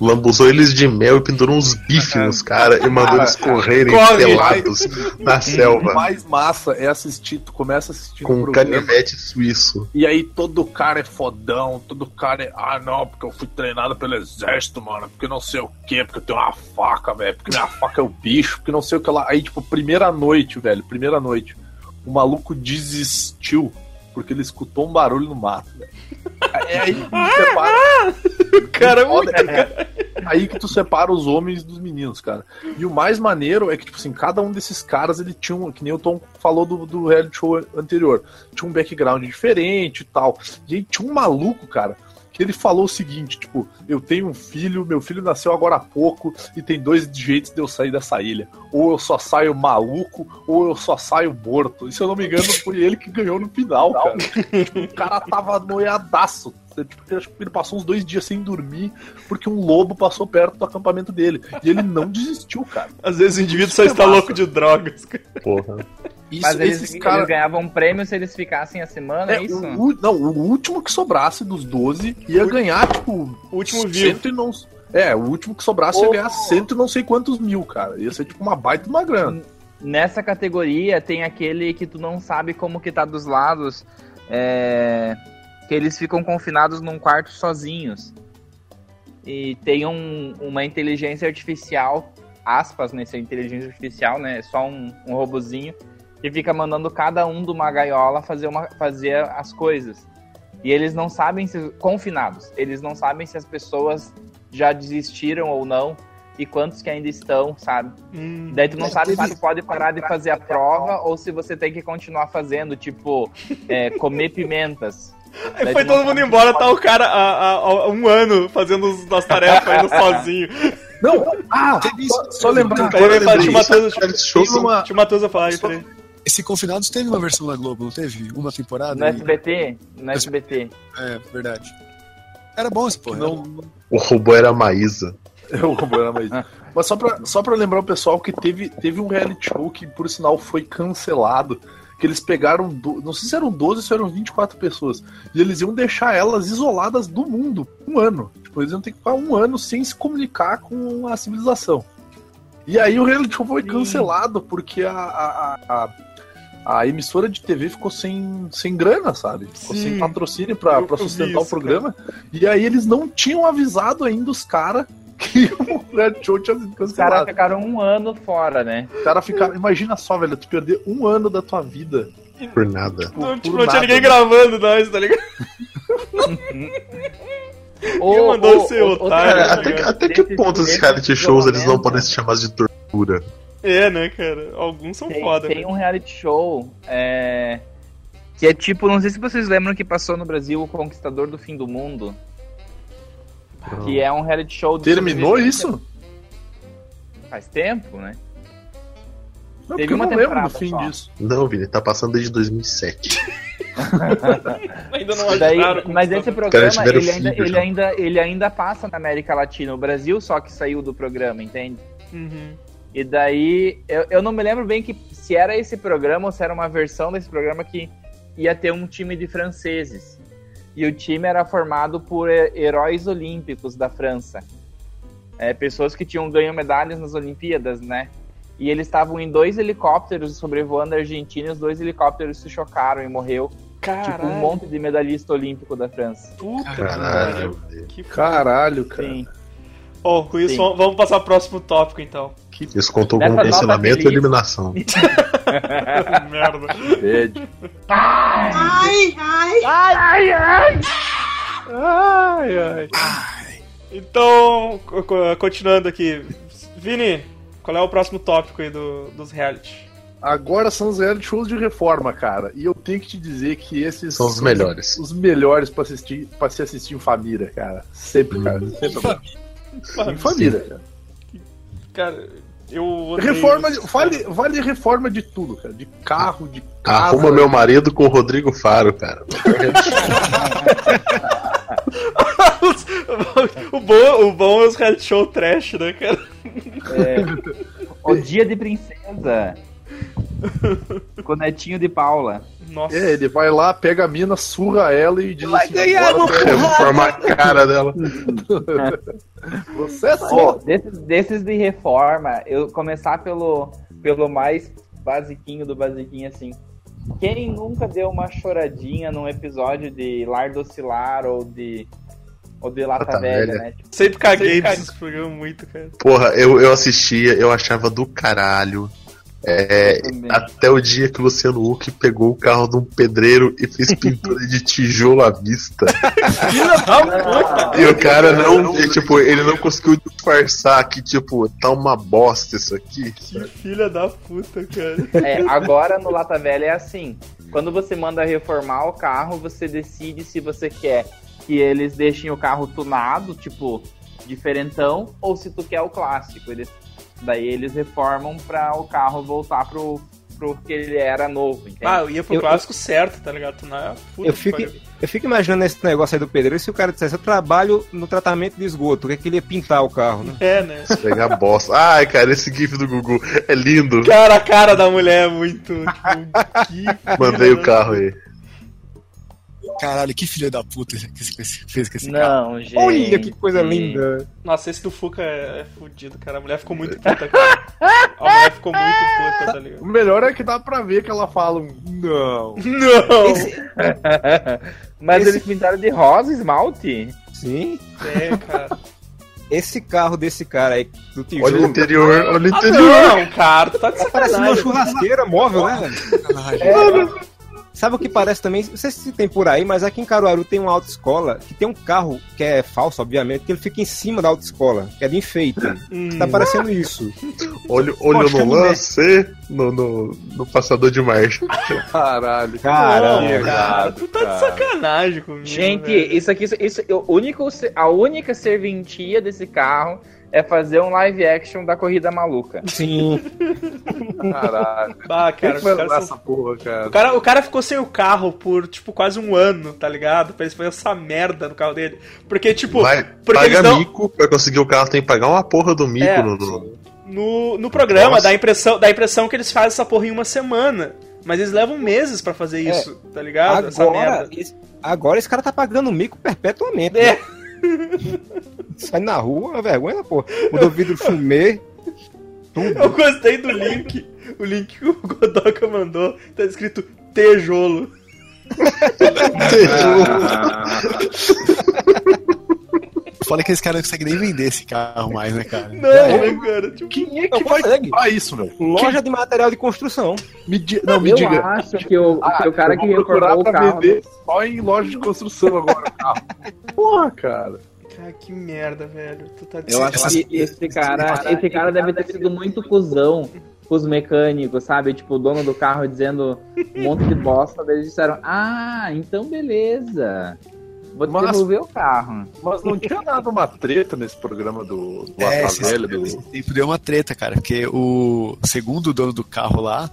Lambuzou eles de mel e pendurou uns bifes nos caras e mandou eles correrem corre, pelados na O selva mais massa é assistir, tu começa assistindo com o um canivete suíço. e aí todo cara é fodão, todo cara é, ah não, porque eu fui treinado pelo exército, mano, porque não sei o que, porque eu tenho uma faca, velho, porque minha faca é o bicho, porque não sei o que lá. Aí, tipo, primeira noite, velho, primeira noite, o maluco desistiu porque ele escutou um barulho no mato, velho. É aí que tu separa. Cara, é Foda, muito- é aí que tu separa os homens dos meninos, cara. E o mais maneiro é que, tipo assim, cada um desses caras, ele tinha um, que nem o Tom falou do, do reality show anterior, tinha um background diferente e tal. E aí tinha um maluco, cara, que ele falou o seguinte, tipo, eu tenho um filho, meu filho nasceu agora há pouco e tem dois jeitos de eu sair dessa ilha. Ou eu só saio maluco, ou eu só saio morto. E se eu não me engano, foi ele que ganhou no final, cara. Tipo, o cara tava noiadaço. Tipo, acho que ele passou uns dois dias sem dormir porque um lobo passou perto do acampamento dele. E ele não desistiu, cara. Às vezes o indivíduo só Isso é está massa. louco de drogas. cara. Porra. Isso, Mas eles, esses eles caras. ganhavam um prêmio se eles ficassem a semana, é, É, isso? o, u- não, o último que sobrasse dos 12 ia ganhar, tipo. O último vivo. cento e não. É, o último que sobrasse ia ganhar cento e não sei quantos mil, cara. Ia ser tipo uma baita de uma grana. Nessa categoria tem aquele que tu não sabe como que tá dos lados, é, que eles ficam confinados num quarto sozinhos. E tem um- uma inteligência artificial, aspas nessa inteligência artificial, né? Só um, um robozinho, que fica mandando cada um de uma gaiola fazer, uma, fazer as coisas. E eles não sabem se. confinados, eles não sabem se as pessoas já desistiram ou não. E quantos que ainda estão, sabe? Hum. Daí tu não É, sabe se teve- tu pode parar de fazer a prova ou se você tem que continuar fazendo, tipo, é, (laughs) comer pimentas. Aí foi todo mundo embora, se tá o cara há, há- há um ano fazendo as tarefas indo (laughs) sozinho. Não, ah, Teve só, isso. só fala, tinha o Isso, reality show tinha o a. Esse Confinados teve uma versão na Globo, não teve? Uma temporada? No e- SBT, no SBT. É, verdade. Era bom esse porra. Não, O robô era a Maísa. (laughs) eu mas, mas só pra, só pra lembrar o pessoal que teve, teve um reality show que, por sinal, foi cancelado. Que eles pegaram, do- não sei se eram 12 ou se eram 24 pessoas. E eles iam deixar elas isoladas do mundo um ano. Tipo, eles iam ter que ficar um ano sem se comunicar com a civilização. E aí o reality show foi cancelado porque a, a, a, a emissora de TV ficou sem, sem grana, sabe? Ficou Sim. sem patrocínio pra, pra sustentar o isso, programa. E aí eles não tinham avisado ainda os caras (laughs) que o reality show tinha sido Os caras cancelado. ficaram um ano fora, né? O cara fica. Imagina só, velho, tu perder um ano da tua vida. Por nada. por- Não, por tipo, não tinha nada, ninguém né? gravando nós, tá ligado? (laughs) Ou, mandou ser otário, Cara, tá até, até que Desses- ponto esses reality shows eles não podem ser chamados de tortura? É, né, cara? Alguns são Tem, foda. tem né? um reality show é, que é tipo, não sei se vocês lembram que passou no Brasil o Conquistador do Fim do Mundo. Que é um reality show de Terminou isso? Faz tempo, né? Não, Teve porque eu uma não lembro do temporada fim só. disso. Não, Vini, tá passando desde 2007. (laughs) Ainda não Daí, mas esse programa, tiveram ele ainda, ele, ainda, ele ainda passa na América Latina. O Brasil só que saiu do programa, entende? Uhum. E daí, eu, eu não me lembro bem que se era esse programa ou se era uma versão desse programa que ia ter um time de franceses. E o time era formado por he- heróis olímpicos da França. É, pessoas que tinham ganho medalhas nas Olimpíadas, né? E eles estavam em dois helicópteros sobrevoando a Argentina e os dois helicópteros se chocaram e morreu. Caralho. Tipo, um monte de medalhista olímpico da França. Puta Caralho. Que. Caralho, cara. Sim. Ó, com isso, Sim. vamos- vamos passar pro próximo tópico, então. Isso contou com cancelamento e feliz. eliminação. (laughs) Merda. Bad. Ai, ai. Então, co- co- continuando aqui. Vini, qual é o próximo tópico aí do, dos reality? Agora são os reality shows de reforma, cara. E eu tenho que te dizer que esses São os melhores. Os melhores pra assistir, para se assistir em família, cara. Sempre, cara. Hum. Sempre. Em família, cara. Cara, eu odeio Reforma, de, vale, vale reforma de tudo, cara. De carro, de casa. Arruma meu marido com o Rodrigo Faro, cara. o, bom, o bom é os reality show trash, né, cara? O Dia de Princesa. Com o netinho de Paula. Nossa. É, ele vai lá, pega a mina, surra ela e diz Vai assim, ganhar "Agora no Eu vou formar a cara dela. (laughs) Você é só. desses, desses de reforma, eu começar pelo, pelo mais basiquinho do basiquinho, assim. Quem nunca deu uma choradinha num episódio de Lar do Oscilar ou de, ou de Lata Lata Velha, Velha. né? Tipo, Sempre caguei Sempre caguei. esses programas muito, cara. Porra, eu, eu assistia, eu achava do caralho. É, até o dia que o Luciano Huck pegou o carro de um pedreiro e fez pintura de tijolo à vista. (laughs) E o cara não, e, tipo, ele não conseguiu disfarçar que, tipo, tá uma bosta isso aqui. Que filha da puta, cara. é, agora no Lata Velha é assim. Quando você manda reformar o carro, você decide se você quer que eles deixem o carro tunado, tipo, diferentão, ou se tu quer o clássico. Eles, daí eles reformam pra o carro voltar pro pro que ele era novo, entende? Ah, eu ia pro Eu- clássico certo, tá ligado? Tu não é puta Eu fico, pariu. eu fico imaginando esse negócio aí do pedreiro, se o cara dissesse, eu trabalho no tratamento de esgoto, o que é que ele ia pintar o carro, né? É, né? (laughs) Pegar bosta. Ai, cara, esse gif do Gugu é lindo. Cara, a cara da mulher é muito. Tipo, Mandei o filha carro aí. Caralho, que filho da puta que esse- que esse- fez com esse carro. Não, gente. Olha que coisa linda. da- Nossa, esse do Fuca é, é fudido, cara. A mulher ficou muito puta, cara. A mulher ficou muito puta, tá O ligado? melhor é que dá pra ver que ela fala um não. Não! Esse- (laughs) Mas Esse- eles pintaram de rosa esmalte? sim, É, cara. esse carro desse cara aí, do Olha tijolo, o interior, olha o Ah, interior. não, cara, tu tá de parece uma sacanagem. churrasqueira móvel, né, velho? Sabe o que parece também? Não sei se tem por aí, mas aqui em Caruaru tem uma autoescola que tem um carro que é falso, obviamente, que ele fica em cima da autoescola, que é de enfeite. Hum. Tá parecendo isso. Olho, olho no lance, no, no, no passador de marcha. (laughs) Caralho. Não, Caralho. cara, tu tá de sacanagem comigo. Gente, velho. isso aqui, isso, isso- o único, a única serventia desse carro é fazer um live action da corrida maluca. Sim. Caralho. Ah, Quem cara, que são essa porra, cara? O cara, o cara ficou sem o carro por, tipo, quase um ano, tá ligado? Pra eles fazerem essa merda no carro dele. Porque, tipo, Vai, porque paga eles dão- mico, pra conseguir o carro tem que pagar uma porra do mico É. no, no- no, no programa Nossa. dá a, impressão, dá a impressão que eles fazem essa porra em uma semana. Mas eles levam meses pra fazer isso, tá ligado? Essa Agora, merda. esse, agora esse cara tá pagando mico perpetuamente. É. né? Sai na rua, é uma vergonha, pô. Mudou vidro fumê. Eu gostei do link. O link que o Godoka mandou tá escrito tejolo. (laughs) Fala que esse cara não consegue nem vender esse carro mais, né, cara? Não, né, cara? Tipo, Quem é Não que vai consegue. comprar isso, meu? Loja de material de construção. Me di- Não, me Eu diga. acho que o, que o cara eu que reformou o carro. vender só em loja de construção agora o carro. (laughs) Porra, cara. cara, que merda, velho. Tu tá Eu acho que esse cara, esse cara deve ter sido muito cuzão com os mecânicos, sabe? Tipo, o dono do carro dizendo um monte de bosta, eles disseram, ah, então beleza. Vou Mas- devolver o carro. Mas não tinha dado uma treta nesse programa do, do É, esse, Velha, do... esse tempo deu uma treta, cara, porque o segundo dono do carro lá,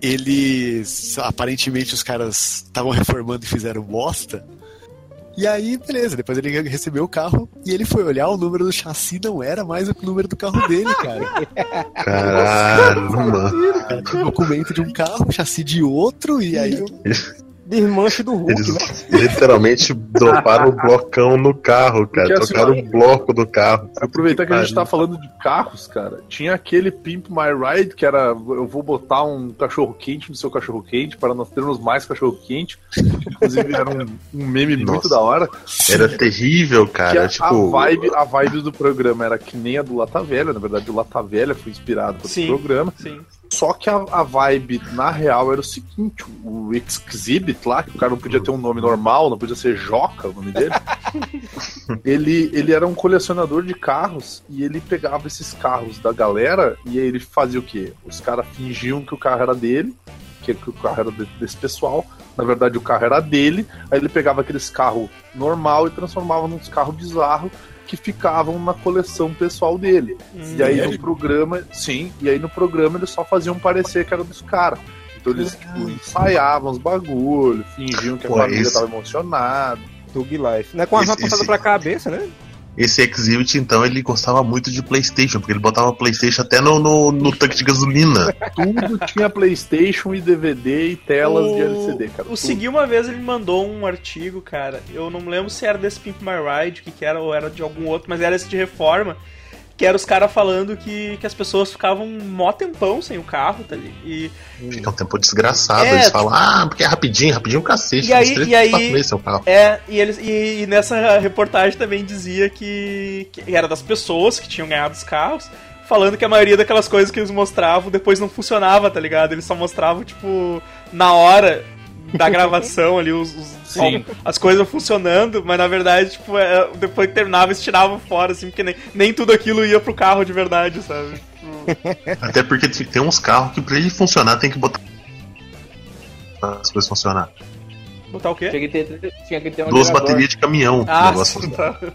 eles aparentemente os caras estavam reformando e fizeram bosta. E aí, beleza, depois ele recebeu o carro e ele foi olhar, o número do chassi não era mais o número do carro dele, cara. (laughs) Caralho, mano. Um documento de um carro, chassi de outro, e aí Desmanche do Hulk, Eles né? literalmente (laughs) droparam o blocão no carro, cara. Porque assim, Trocaram o bloco do carro. Aproveitar que a gente tá falando de carros, cara, tinha aquele Pimp My Ride, que era eu vou botar um cachorro quente no seu cachorro quente para nós termos mais cachorro quente. Inclusive era um, um meme muito Nossa. da hora. Era terrível, Que cara. a, tipo, a, vibe, a vibe do programa era que nem a do Lata Velha, na verdade o Lata Velha foi inspirado por esse Sim. programa. Sim. Só que a, a vibe, na real, era o seguinte: o Exhibit lá, que o cara não podia ter um nome normal, não podia ser Joca o nome dele. (laughs) ele, ele era um colecionador de carros e ele pegava esses carros da galera e aí ele fazia o quê? Os caras fingiam que o carro era dele, que, que o carro era de- desse pessoal. Na verdade, o carro era dele. Aí ele pegava aqueles carros normal e transformava num carro bizarro que ficavam na coleção pessoal dele. Hum. E aí Sério? no programa, sim, e aí no programa eles só faziam parecer que era dos caras. Então eles tipo, ensaiavam os bagulho, fingiam que a Pô, família esse- tava emocionada. Tug Life. Não é com a Esse- apontada esse- pra cabeça, né? Esse Exhibit, então, ele gostava muito de Playstation, porque ele botava Playstation até no, no, no tanque de gasolina. Tudo tinha Playstation e DVD e telas de LCD, cara. O. Segui uma vez ele mandou um artigo, cara. Eu não me lembro se era desse Pimp My Ride, o que, que era, ou era de algum outro, mas era esse de reforma. Que era os caras falando que, que as pessoas ficavam mó tempão sem o carro, tá ali. E, Fica um tempo desgraçado. É, eles tipo- falam, ah, porque é rapidinho, rapidinho o cacete. E aí- e aí- seu carro. é, e, eles, e, e nessa reportagem também dizia que, que era das pessoas que tinham ganhado os carros, falando que a maioria daquelas coisas que eles mostravam depois não funcionava, tá ligado? Eles só mostravam, tipo, na hora da gravação ali, os, os- Sim. as coisas funcionando, mas na verdade, tipo, é, depois que terminava, eles tiravam fora, assim, porque nem, nem tudo aquilo ia pro carro de verdade, sabe? (laughs) Até porque tem tem uns carros que pra ele funcionar tem que botar as coisas funcionar. Botar o quê? Tinha que ter, tinha que ter um Duas baterias de caminhão. Ah, negócio sim, funcionar. tá.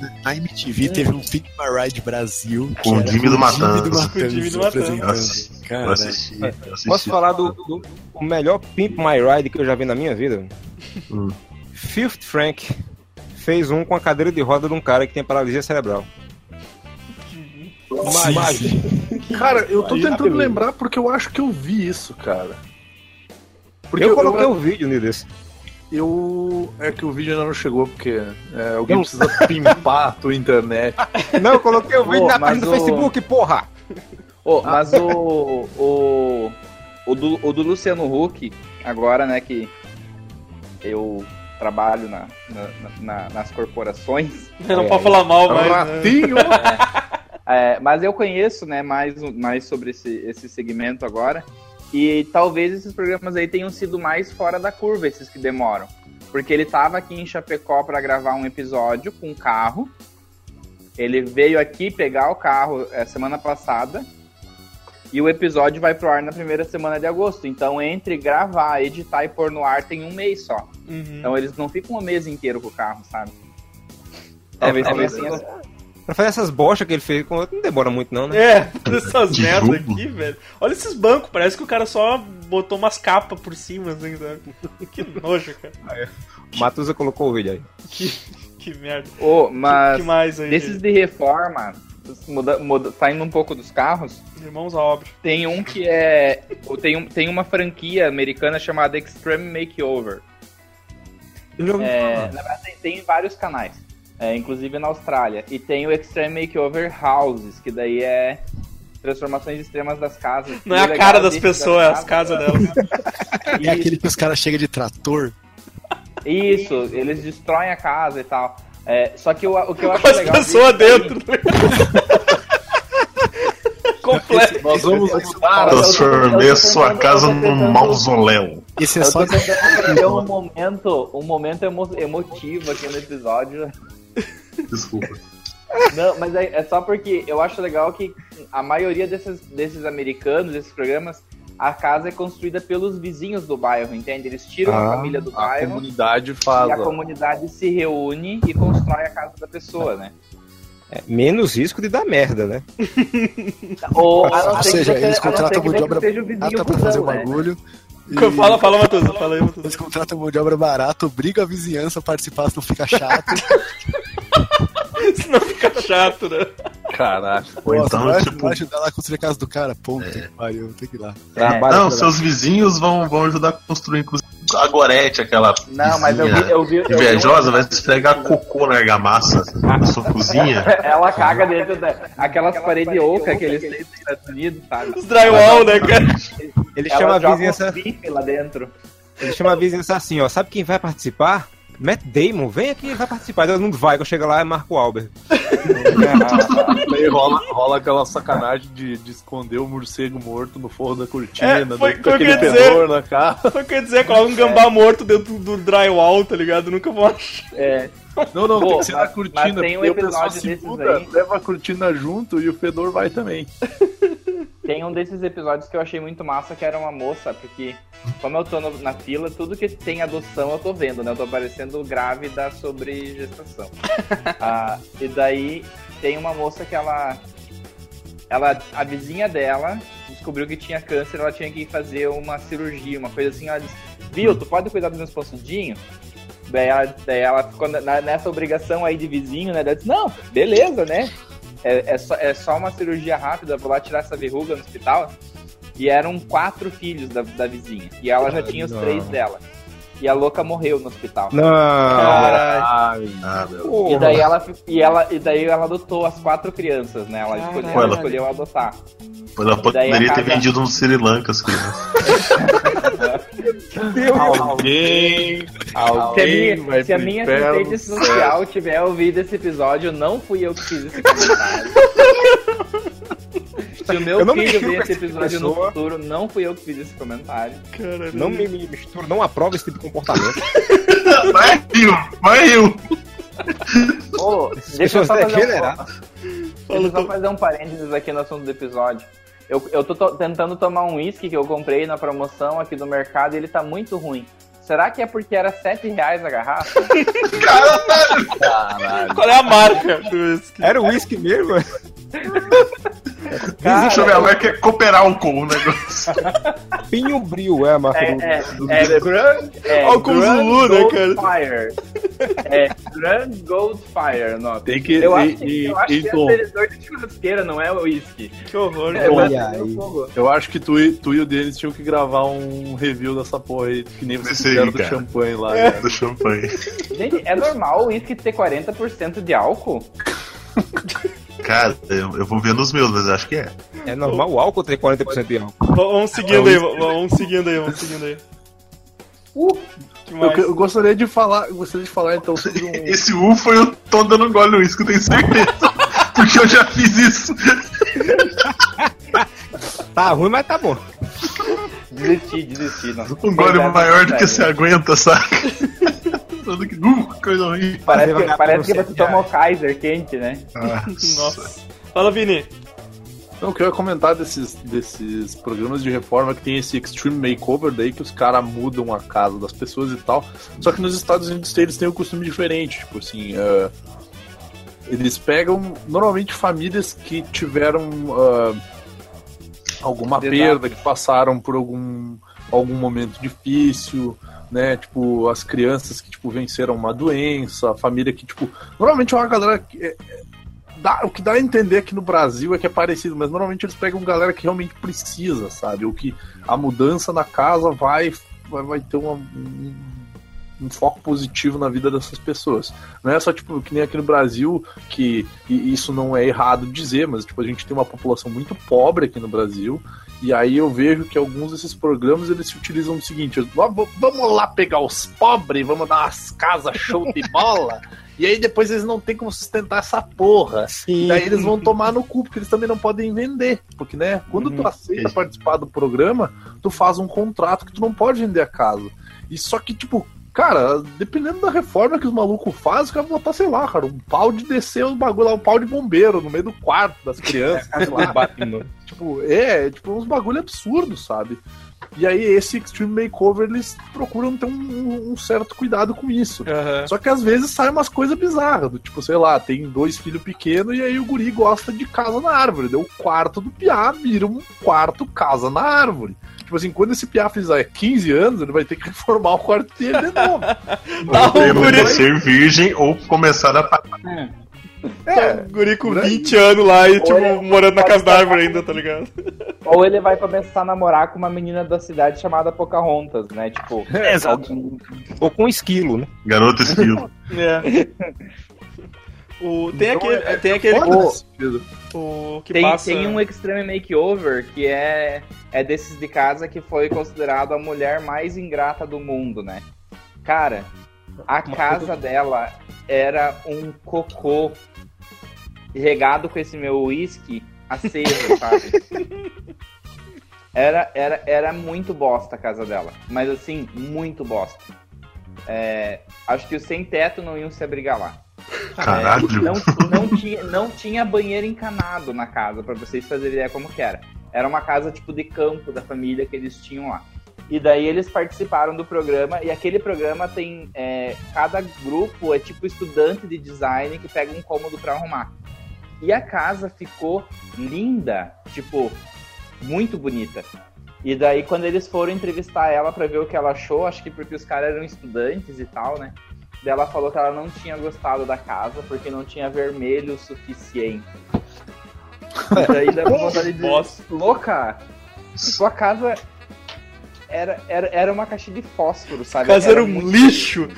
(laughs) na MTV teve um Pink My Ride Brasil. Com o Jimmy do Matanza. Com o Jimmy do Matanza. apresentando. Eu assisti. Eu assisti. Posso falar do, do o melhor Pimp My Ride que eu já vi na minha vida? Hum. Fifth Frank fez um com a cadeira de roda de um cara que tem paralisia cerebral. Imagina. Cara, eu tô tentando lembrar porque eu acho que eu vi isso, cara. Porque eu coloquei o vídeo um desse. eu- É que o vídeo ainda não chegou, porque é, (laughs) alguém precisa pimpar a tua internet. (laughs) Não, eu coloquei o vídeo Pô, na página do o- Facebook, porra! Ô, mas o, o, o, do, o do Luciano Huck, agora, né, que eu trabalho na, na- na- nas corporações, Não É. pode falar mal, mas. né? Ratinho! é, mas eu conheço, né, mais, mais sobre esse, esse segmento agora, e talvez esses programas aí tenham sido mais fora da curva, esses que demoram. Porque ele tava aqui em Chapecó para gravar um episódio com um carro, ele veio aqui pegar o carro é, semana passada, e o episódio vai pro ar na primeira semana de agosto. Então, entre gravar, editar e pôr no ar tem um mês só. Uhum. Então, eles não ficam um mês inteiro com o carro, sabe? Talvez É, tenha mas- assim, Pra fazer essas bochas que ele fez, não demora muito não, né? É, (laughs) essas Que merdas aqui, velho. Olha esses bancos, parece que o cara só botou umas capas por cima, assim, sabe? Que nojo, cara. Matusa colocou o vídeo aí. Que, que merda. Ô, Que, mas que mais aí? desses de reforma, muda, muda, saindo um pouco dos carros, Irmãos à obra. tem um que é. Tem, um, tem uma franquia americana chamada Extreme Makeover. Eu já ouvi É, falar. na verdade, tem, tem vários canais, é, inclusive na Austrália. E tem o Extreme Makeover Houses, que daí é transformações extremas das casas. Não é E a cara das pessoas, é as casas delas. (laughs) É aquele que os caras chegam de trator. Isso, eles destroem a casa e tal. É, só que o, o que eu acho as legal. pessoas disso aí- dentro. (laughs) Completo. Nós vamos mudar. Transformei a sua casa num mausoléu. Esse é Eu só. ter (laughs) um momento, um momento emo- emotivo aqui no episódio. Desculpa. Não, mas é, é só porque eu acho legal que a maioria desses, desses americanos, desses programas, a casa é construída pelos vizinhos do bairro, entende? Eles tiram a Ah, família do A bairro comunidade e faz. a ó. comunidade se reúne e constrói a casa da pessoa, né? É, menos risco de dar merda, né? (laughs) Ou, a não Ou ser que seja, você- eles a não contratam mão de obra seja barata pra fazer o cuzão, né? bagulho. (laughs) e- Fala, fala, Matuza. Fala aí, Matuza. Eles contratam mão de obra barata, obrigam a vizinhança a participar, senão fica chato. (laughs) (laughs) Senão fica chato, né? Ou Nossa, então, vai, tipo- vai ajudar lá a construir a casa do cara. Puta que pariu, tem que ir lá. É. Não, seus vizinhos vão, vão ajudar a construir, inclusive, a Gorete, aquela Não, mas eu vi, vizinha eu vi, eu vi invejosa, vai esfregar cocô na argamassa na sua cozinha. (laughs) Ela caga dentro daquelas paredes ocas que eles têm nos Estados Unidos, sabe? Os drywall, né, cara? Ele chama a vizinhança. um lá dentro. Ele chama a vizinhança assim, ó. Sabe quem vai participar? Matt Damon, vem aqui, ele vai participar. Todo mundo vai, quando chega lá é Marco Albert. (laughs) Aí rola, rola aquela sacanagem de, de esconder o morcego morto no forro da cortina, É, foi- do- foi daquele ia dizer. fedor na cara. Foi o que eu ia dizer, coloca um gambá morto dentro do drywall, tá ligado? Nunca vou achar. É, Não, não, Pô, tem que ser mas- na cortina. mas tem um episódio se desses muda, aí. leva a cortina junto e o fedor vai também. (laughs) tem um desses episódios que eu achei muito massa, que era uma moça, porque como eu tô no- na fila, tudo que tem adoção eu tô vendo, né? Eu tô parecendo grávida sobre gestação. (laughs) Ah, e daí tem uma moça que ela, ela. A vizinha dela descobriu que tinha câncer, ela tinha que fazer uma cirurgia, uma coisa assim. Ela disse, viu, tu pode cuidar dos meus possudinhos? Daí ela, daí ela ficou na- nessa obrigação aí de vizinho, né? Ela disse, não, beleza, né? É, é, só, é só uma cirurgia rápida, vou lá tirar essa verruga no hospital. E eram quatro filhos da, da vizinha. E ela já tinha os não. três dela. E a louca morreu no hospital. Não. Caralho. Ah. E daí ela e ela e daí ela adotou as quatro crianças, né? Ela escolheu, ela escolheu adotar. Ela poderia ter casa- vendido no Sri Lanka as crianças. (laughs) Alguém. Se a Alguém minha, se a minha inferno, assistente social tiver ouvido esse episódio, não fui eu que fiz esse comentário. Se o meu Eu filho ver esse episódio no pessoa. futuro, não fui eu que fiz esse comentário. Caralho. Não me me misturo, não aprova esse tipo de comportamento. (laughs) Vai, Rio! Vai, Rio! Ô, deixa eu pessoas só fazer um, deixa eu só fazer um parênteses aqui no assunto do episódio. Eu, eu tô to- tentando tomar um uísque que eu comprei na promoção aqui do mercado e ele tá muito ruim. Será que é porque era 7 reais a garrafa? (laughs) Caralho. Qual é a marca do whisky? Era o uísque mesmo? (laughs) Deixa eu ver, agora quer cooperar álcool o negócio. (laughs) Pinho Bril é a marca É, do. é, é Grand, é Grand Zulu, né, Goldfire. É Grand Goldfire o nome. Tem que. Eu e- acho, que- e- eu acho que é acendedor de churrasqueira, não é o whisky. Que horror. É, o fogo. eu acho que tu, e- tu e o Denis tinham que gravar um review dessa porra aí, que nem vocês aí, fizeram do cara. champanhe lá. cara. Do champanhe. Gente, é normal o whisky ter 40% de álcool? (laughs) Cara, eu, eu vou ver nos meus, mas acho que é. É normal o álcool ter 40% de álcool. Vamos seguindo aí, v- vamos seguindo aí, vamos seguindo aí. Uh, Eu, eu gostaria de falar, eu gostaria de falar então sobre um. (laughs) Esse U foi o Tom dando gole no uísque, eu tenho certeza. (laughs) Porque eu já fiz isso. (laughs) Tá ruim, mas tá bom. desisti, desisti. Não. Um gole maior do que você aguenta, saca? Falando que, uh, coisa horrível. (laughs) Parece que, parece que você tomou Kaiser quente, né? Nossa. Fala, Vini. Não, que eu ia comentar desses, desses programas de reforma que tem esse Extreme Makeover daí que os caras mudam a casa das pessoas e tal. Só que nos Estados Unidos eles têm um costume diferente. Tipo assim, eh, eles pegam normalmente famílias que tiveram ah, alguma perda, que passaram por algum, algum momento difícil. Né, tipo, as crianças que tipo, venceram uma doença, a família que, tipo, normalmente é uma galera que, é, dá- o que dá a entender aqui no Brasil é que é parecido, mas normalmente eles pegam galera que realmente precisa, sabe? Ou que a mudança na casa vai, vai, vai ter uma- um, um foco positivo na vida dessas pessoas. Não é só, tipo, que nem aqui no Brasil, que isso não é errado dizer, mas, tipo, a gente tem uma população muito pobre aqui no Brasil, e aí eu vejo que alguns desses programas eles se utilizam do seguinte: "Ó, v- vamos lá pegar os pobres, vamos dar umas casas show de bola. (laughs) E aí depois eles não têm como sustentar essa porra. Sim. Daí eles vão tomar no cu, porque eles também não podem vender. Porque, né, quando tu aceita participar do programa, tu faz um contrato que tu não pode vender a casa. E só que, tipo, cara, dependendo da reforma que os malucos fazem, os caras vão botar, sei lá, cara, um pau de descer o bagulho lá, um pau de bombeiro no meio do quarto das crianças, (laughs) sei lá. Tipo, é, tipo, uns bagulho absurdo, sabe? E aí esse Extreme Makeover, eles procuram ter um, um certo cuidado com isso. Aham. Só que às vezes sai umas coisas bizarras, do tipo, sei lá, tem dois filhos pequenos e aí o guri gosta de casa na árvore. Daí o quarto do piá vira um quarto casa na árvore. Tipo assim, quando esse piá fizer 15 anos, ele vai ter que reformar o quarto dele de novo. (laughs) Tá, permanecer virgem ou começar a É, o guri com Grande. 20 anos lá e, tipo, morando na casa da árvore ainda, tá ligado? (laughs) Ou ele vai começar a namorar com uma menina da cidade chamada Pocahontas, né? Tipo, Exato. Ou com esquilo, né? garoto esquilo. (laughs) É. O, tem Então, aquele, é- tem aquele foda nesse sentido. o, que tem, passa... tem um Extreme Makeover que é, é desses de casa que foi considerado a mulher mais ingrata do mundo, né? Cara, a casa dela era um cocô regado com esse meu whisky aceso, (laughs) sabe? Era, era, era muito bosta a casa dela. Mas assim, muito bosta. É, acho que os sem teto não iam se abrigar lá. Caralho. Não, não, tinha, não tinha banheiro encanado na casa, pra vocês fazerem ideia como que era. Era uma casa tipo de campo da família que eles tinham lá. E daí eles participaram do programa, e aquele programa tem. é, cada grupo é tipo estudante de design que pega um cômodo pra arrumar. E a casa ficou linda, tipo, muito bonita. E daí, quando eles foram entrevistar ela pra ver o que ela achou, acho que porque os caras eram estudantes e tal, né? Ela falou que ela não tinha gostado da casa porque não tinha vermelho o suficiente. E daí dá vontade de louca, sua casa era, era, era uma caixa de fósforo, A sabe? casa era um muito- lixo.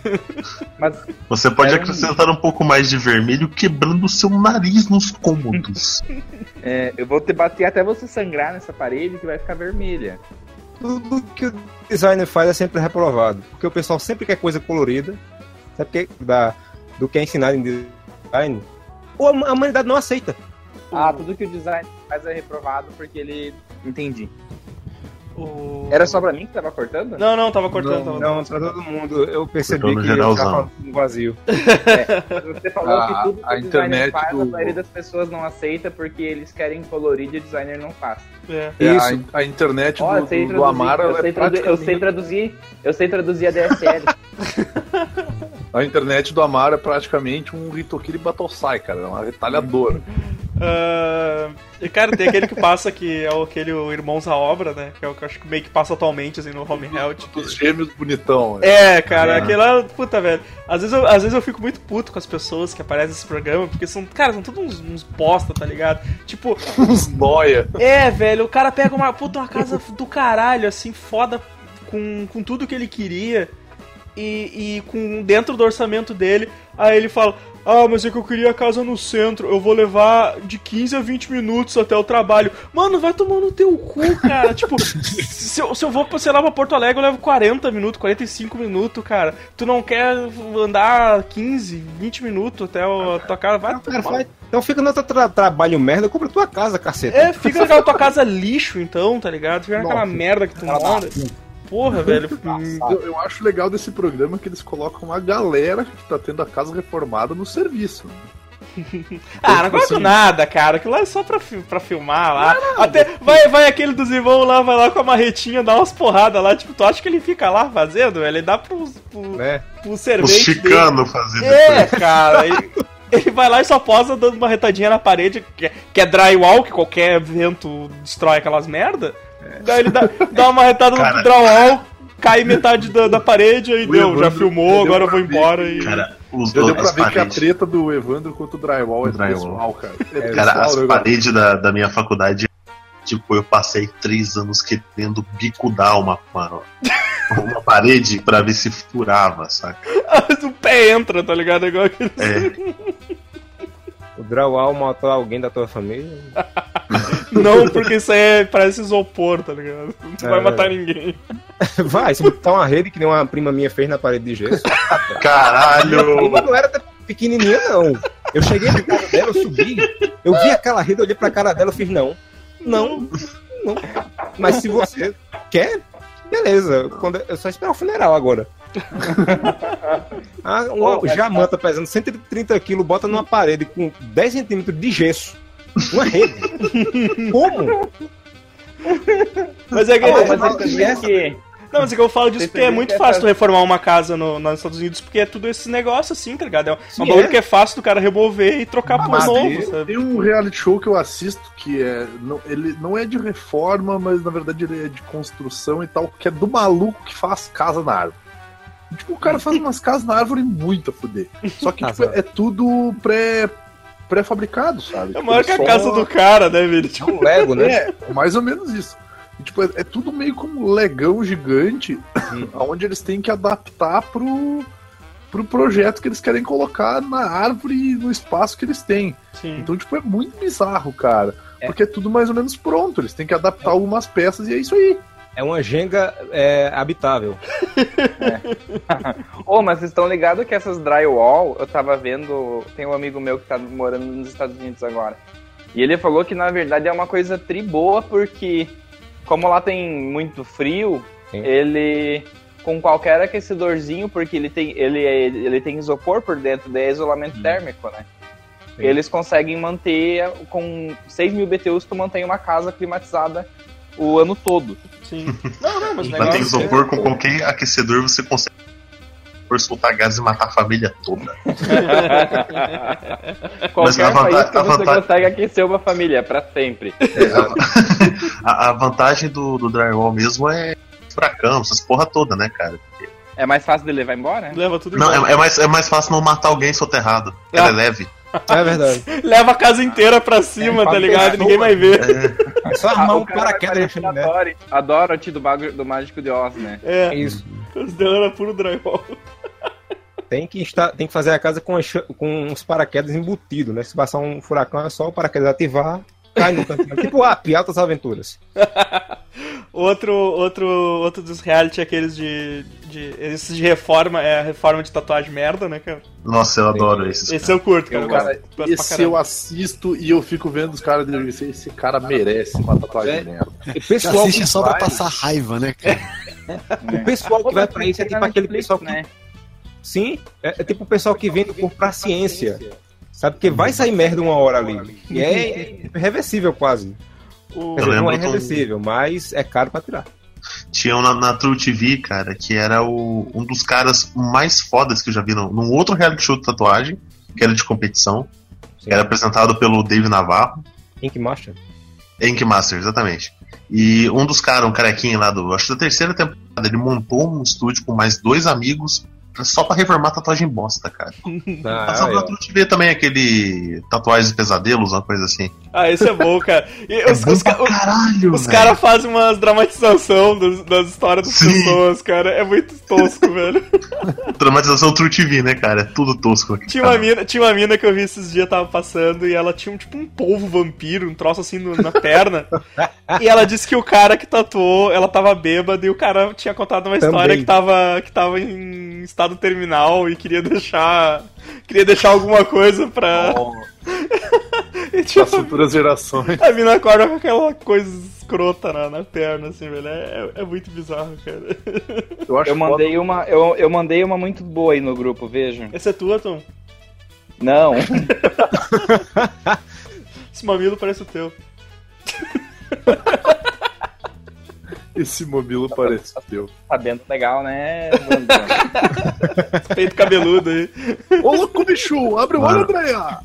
(laughs) Mas Você pode Era um- acrescentar um pouco mais de vermelho quebrando o seu nariz nos cômodos. é, eu vou te bater até você sangrar nessa parede que vai ficar vermelha. Tudo que o designer faz é sempre reprovado. Porque o pessoal sempre quer coisa colorida. Sabe que da, do que é ensinado em design. Ou a humanidade não aceita. Ah, tudo que o design faz é reprovado porque ele. Entendi. O- Era só pra mim que tava cortando? Não, não, tava cortando. tava- Não, pra todo mundo. Eu percebi que geralzão. tava no vazio. (laughs) Você falou A- que tudo que a internet faz, do- a maioria das pessoas não aceita porque eles querem colorir e o designer não faz. É. É, a, Isso. a internet Ó, do, eu sei do, do Amaro eu ela sei, é tradu- eu sei praticamente- traduzir, eu sei traduzir a DSL. A internet do Amaro é praticamente um Hitokiri Batosai, cara. É uma retalhadora. (laughs) Ah, e, cara, tem aquele que passa que é o- aquele o Irmãos à Obra, né? Que é o que eu acho que meio que passa atualmente, assim, no Home Health. Os gêmeos bonitão. né? É, cara, aquele lá, puta, velho. Às vezes, eu, às vezes eu fico muito puto com as pessoas que aparecem nesse programa, porque são, cara, são todos uns, uns bosta, tá ligado? Tipo, (laughs) Os noia. é, velho, o cara pega uma puta uma casa do caralho, assim, foda, com, com tudo que ele queria, e, e com dentro do orçamento dele, aí ele fala. Ah, mas é que eu queria a casa no centro. Eu vou levar de 15 a 20 minutos até o trabalho. Mano, vai tomar no teu cu, cara. (laughs) tipo, se eu, se eu vou, sei lá, pra Porto Alegre, eu levo 40 minutos, 45 minutos, cara. Tu não quer andar 15, 20 minutos até o, a tua casa? Vai Cara, tomar faz- Então fica no teu tra- trabalho merda, compra tua casa, caceta. é, fica naquela tua casa lixo, então, tá ligado? Fica naquela merda que tu mora. Porra, (laughs) velho. Eu, eu acho legal desse programa que eles colocam a galera que tá tendo a casa reformada no serviço. (laughs) Ah, não gosto nada, cara. Aquilo lá é só pra, pra filmar lá. Até vai, vai aquele dos irmãos lá, vai lá com a marretinha, dá umas porradas lá. Tipo, tu acha que ele fica lá fazendo? Ele dá pro, pro, É. pro servente dele. chicanos fazendo É, cara. Ele, ele vai lá e só posa dando uma retadinha na parede, que é, que é drywall, que qualquer vento destrói aquelas merda. Daí ele dá, dá uma retada Cara. no drywall, cai metade da, da parede, aí O deu, já Evandro- filmou, deu agora eu vou ver embora que- e. Cara, os Já deu pra ver que a paredes. treta do Evandro contra o drywall é Drywall. pessoal, cara. É Cara, pessoal, as né, paredes da, da minha faculdade, tipo, eu passei três anos querendo bicudar uma, uma, uma parede pra ver se furava, saca? (laughs) o pé entra, tá ligado? É Igual aquele... É, (laughs) O drywall matou alguém da tua família. (laughs) Não, porque isso aí é- parece isopor, tá ligado? Não vai É. matar ninguém. (laughs) Vai, se botar uma rede que nem uma prima minha fez na parede de gesso. caralho! prima não era até pequenininha, não. Eu cheguei na casa dela, eu subi, eu vi aquela rede, olhei pra cara dela, eu fiz não. Não, não. Mas se você quer, beleza. Quando eu só espero o funeral agora. (laughs) Ah, uma jamanta pesando 130 quilos, bota numa parede com 10 centímetros de gesso. Uma rede. (laughs) Como? Mas é que, Ah, é- mas vê essa- que não, mas é que eu falo disso porque é muito fácil tu reformar uma casa no, nos Estados Unidos, porque é tudo esse negócio assim, tá ligado? É um, Sim, um bagulho é. que é fácil do cara remover e trocar por Mas novo, tem, sabe? tem um reality show que eu assisto que é. Não, ele não é de reforma, mas na verdade ele é de construção e tal, que é do maluco que faz casa na árvore. Tipo, o cara faz umas casas na árvore muito a fuder. Só que tipo, é tudo pré. Pré-fabricado, sabe? É Tipo, maior que a casa do cara, né, velho? Tipo, Um Lego, né? É, mais ou menos isso. E, tipo, é, é tudo meio como um legão gigante, Hum. (laughs) onde eles têm que adaptar pro, pro projeto que eles querem colocar na árvore e no espaço que eles têm. sim. Então, tipo, é muito bizarro, cara. É. Porque é tudo mais ou menos pronto. Eles têm que adaptar algumas peças e é isso aí. É uma Jenga é, habitável. (laughs) Ô, mas vocês estão ligados que essas drywall, eu tava vendo. Tem um amigo meu que tá morando nos Estados Unidos agora. E ele falou que na verdade é uma coisa tri boa, porque como lá tem muito frio, Sim. ele. Com qualquer aquecedorzinho, porque ele tem, ele, é- ele tem isopor por dentro, daí é isolamento térmico, né? Sim. Eles conseguem manter, com 6 mil BTUs, tu mantém uma casa climatizada o ano todo. Sim. (laughs) Não, não, mas o Mas tem negócio. isopor com qualquer aquecedor, você consegue por soltar gás e matar a família toda. (laughs) Qualquer a vanta- país que a você vantagem- consegue aquecer uma família pra sempre. (laughs) A, a vantagem do, do drywall mesmo é furacão, essas porra toda, né, cara? É mais fácil de levar embora? Leva tudo Não, embora. é, é mais, é mais fácil não matar alguém soterrado. Ah. Ela é leve. É verdade. Leva a casa inteira pra cima, É, tá ligado? Ninguém vai ver. É só Ah, armar o um paraquedas na chaminé. Adoro, adoro o do, Mago- do Mágico de Oz, né? É, É isso. os dela era puro drywall. Tem que, estar, tem que fazer a casa com, as cha- com uns paraquedas embutidos, né? Se passar um furacão, é só o paraquedas ativar, cai no cantinho. (laughs) tipo Ap, Altas Aventuras. Outro, outro, outro dos reality, aqueles de, de. Esses de reforma, é a reforma de tatuagem merda, né, cara? Nossa, eu adoro esses. Esse eu curto, cara. Eu Cara, gosto esse eu assisto e eu fico vendo os caras dizendo esse, esse cara merece uma tatuagem É. merda. O pessoal, Assiste que só pra vai, passar raiva, né, cara? o pessoal que vai pra isso é tipo aquele pessoal que. né? Sim, é, é tipo o pessoal que vende por pra ciência. Sabe? Porque vai sair merda uma hora ali. E é reversível quase. O- dizer, não é lembro do- mas é caro pra tirar. Tinha um na, na True TV, cara, que era o, um dos caras mais fodas que eu já vi num, num outro reality show de tatuagem, que era de competição. que era apresentado pelo Dave Navarro. Ink Master. Ink Master, exatamente. E um dos caras, um carequinho lá do. Acho que da terceira temporada, ele montou um estúdio com mais dois amigos só pra reformar tatuagem bosta, cara. (laughs) Ah, ó. eu te ver também aquele tatuagens de pesadelos, uma coisa assim. Ah, esse é bom, cara. E É os bom os, ca- caralho, os caras fazem umas dramatização das, das histórias das Sim. pessoas, cara. É muito tosco, (laughs) velho. Dramatização True TV, né, cara? É tudo tosco aqui. Tinha uma, mina, tinha uma mina que eu vi esses dias, tava passando, e ela tinha um, tipo um polvo vampiro, um troço assim no- na perna. (laughs) e ela disse que o cara que tatuou, ela tava bêbada, e o cara tinha contado uma história Também. que tava, que tava em estado terminal e queria deixar. Queria deixar alguma coisa pra. (laughs) e, Para tipo, futuras gerações. a mina acorda com aquela coisa escrota na, na perna, assim, velho. É, é muito bizarro, cara. (laughs) Eu acho Eu mandei uma, eu, eu mandei uma muito boa aí no grupo, vejam. Essa é tua, Tom? Não, (laughs) Esse mamilo parece o teu. Esse mamilo parece teu. sabendo legal, né? (laughs) Peito cabeludo aí. Ô, louco, bicho! Abre o olho. Andréia!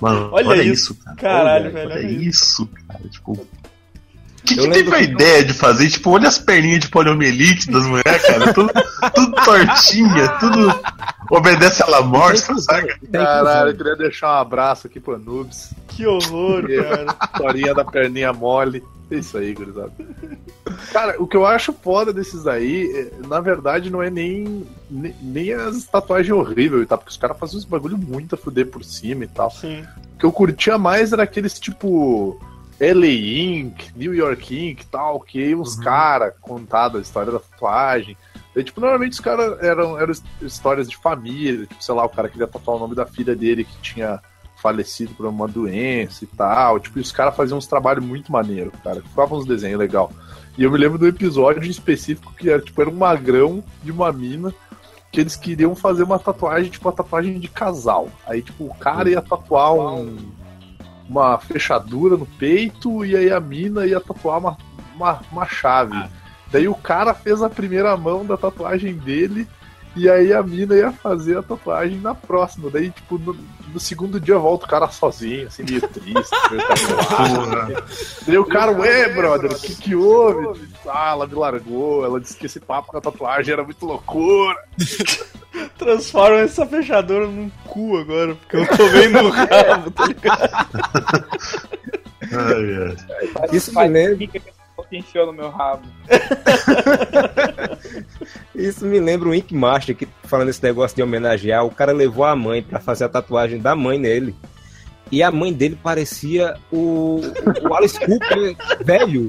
Mano, Olha olha, isso. isso, cara. Caralho, olha, velho, Olha olha isso, cara. Tipo. Quem que teve a ideia de fazer? Tipo, olha as perninhas de poliomielite das mulheres, cara. Tudo, tudo tortinha, tudo obedece à la morte, sabe? Caralho, eu queria deixar um abraço aqui pro Anubis. Que horror, cara. Historinha da perninha mole. É isso aí, gurizada. Cara, o que eu acho foda desses aí, é, na verdade, não é nem, nem, nem as tatuagens horríveis, tá? Porque os caras fazem uns bagulho muito a fuder por cima e tal. Sim. O que eu curtia mais era aqueles tipo LA Inc., New York Inc. e tal, que os caras contavam a história da tatuagem. E, tipo, normalmente os caras eram, eram his- histórias de família, tipo, sei lá, o cara queria tatuar o nome da filha dele que tinha falecido por uma doença e tal. Tipo, e os caras faziam uns trabalhos muito maneiros, cara. Ficavam uns desenhos legal. E eu me lembro do episódio específico que era, tipo, era um magrão de uma mina que eles queriam fazer uma tatuagem, tipo, uma tatuagem de casal. Aí, tipo, o cara ia tatuar um, uma fechadura no peito e aí a mina ia tatuar uma, uma, uma chave. Daí o cara fez a primeira mão da tatuagem dele e aí a mina ia fazer a tatuagem na próxima. Daí, tipo, no, no segundo dia volta o cara sozinho, assim, meio triste. (laughs) cabulado. Daí o cara, ué, brother, o que que houve? Ah, ela me largou, ela disse que esse papo com a tatuagem era muito loucura. (laughs) Transforma essa fechadura num cu agora, porque eu tô vendo o rabo, tá ligado? (laughs) Ai, ai. Isso me lembra, que enfiou no meu rabo. isso me lembra o Ink Master, que falando esse negócio de homenagear, o cara levou a mãe pra fazer a tatuagem da mãe nele. E a mãe dele parecia o, o Alice Cooper velho.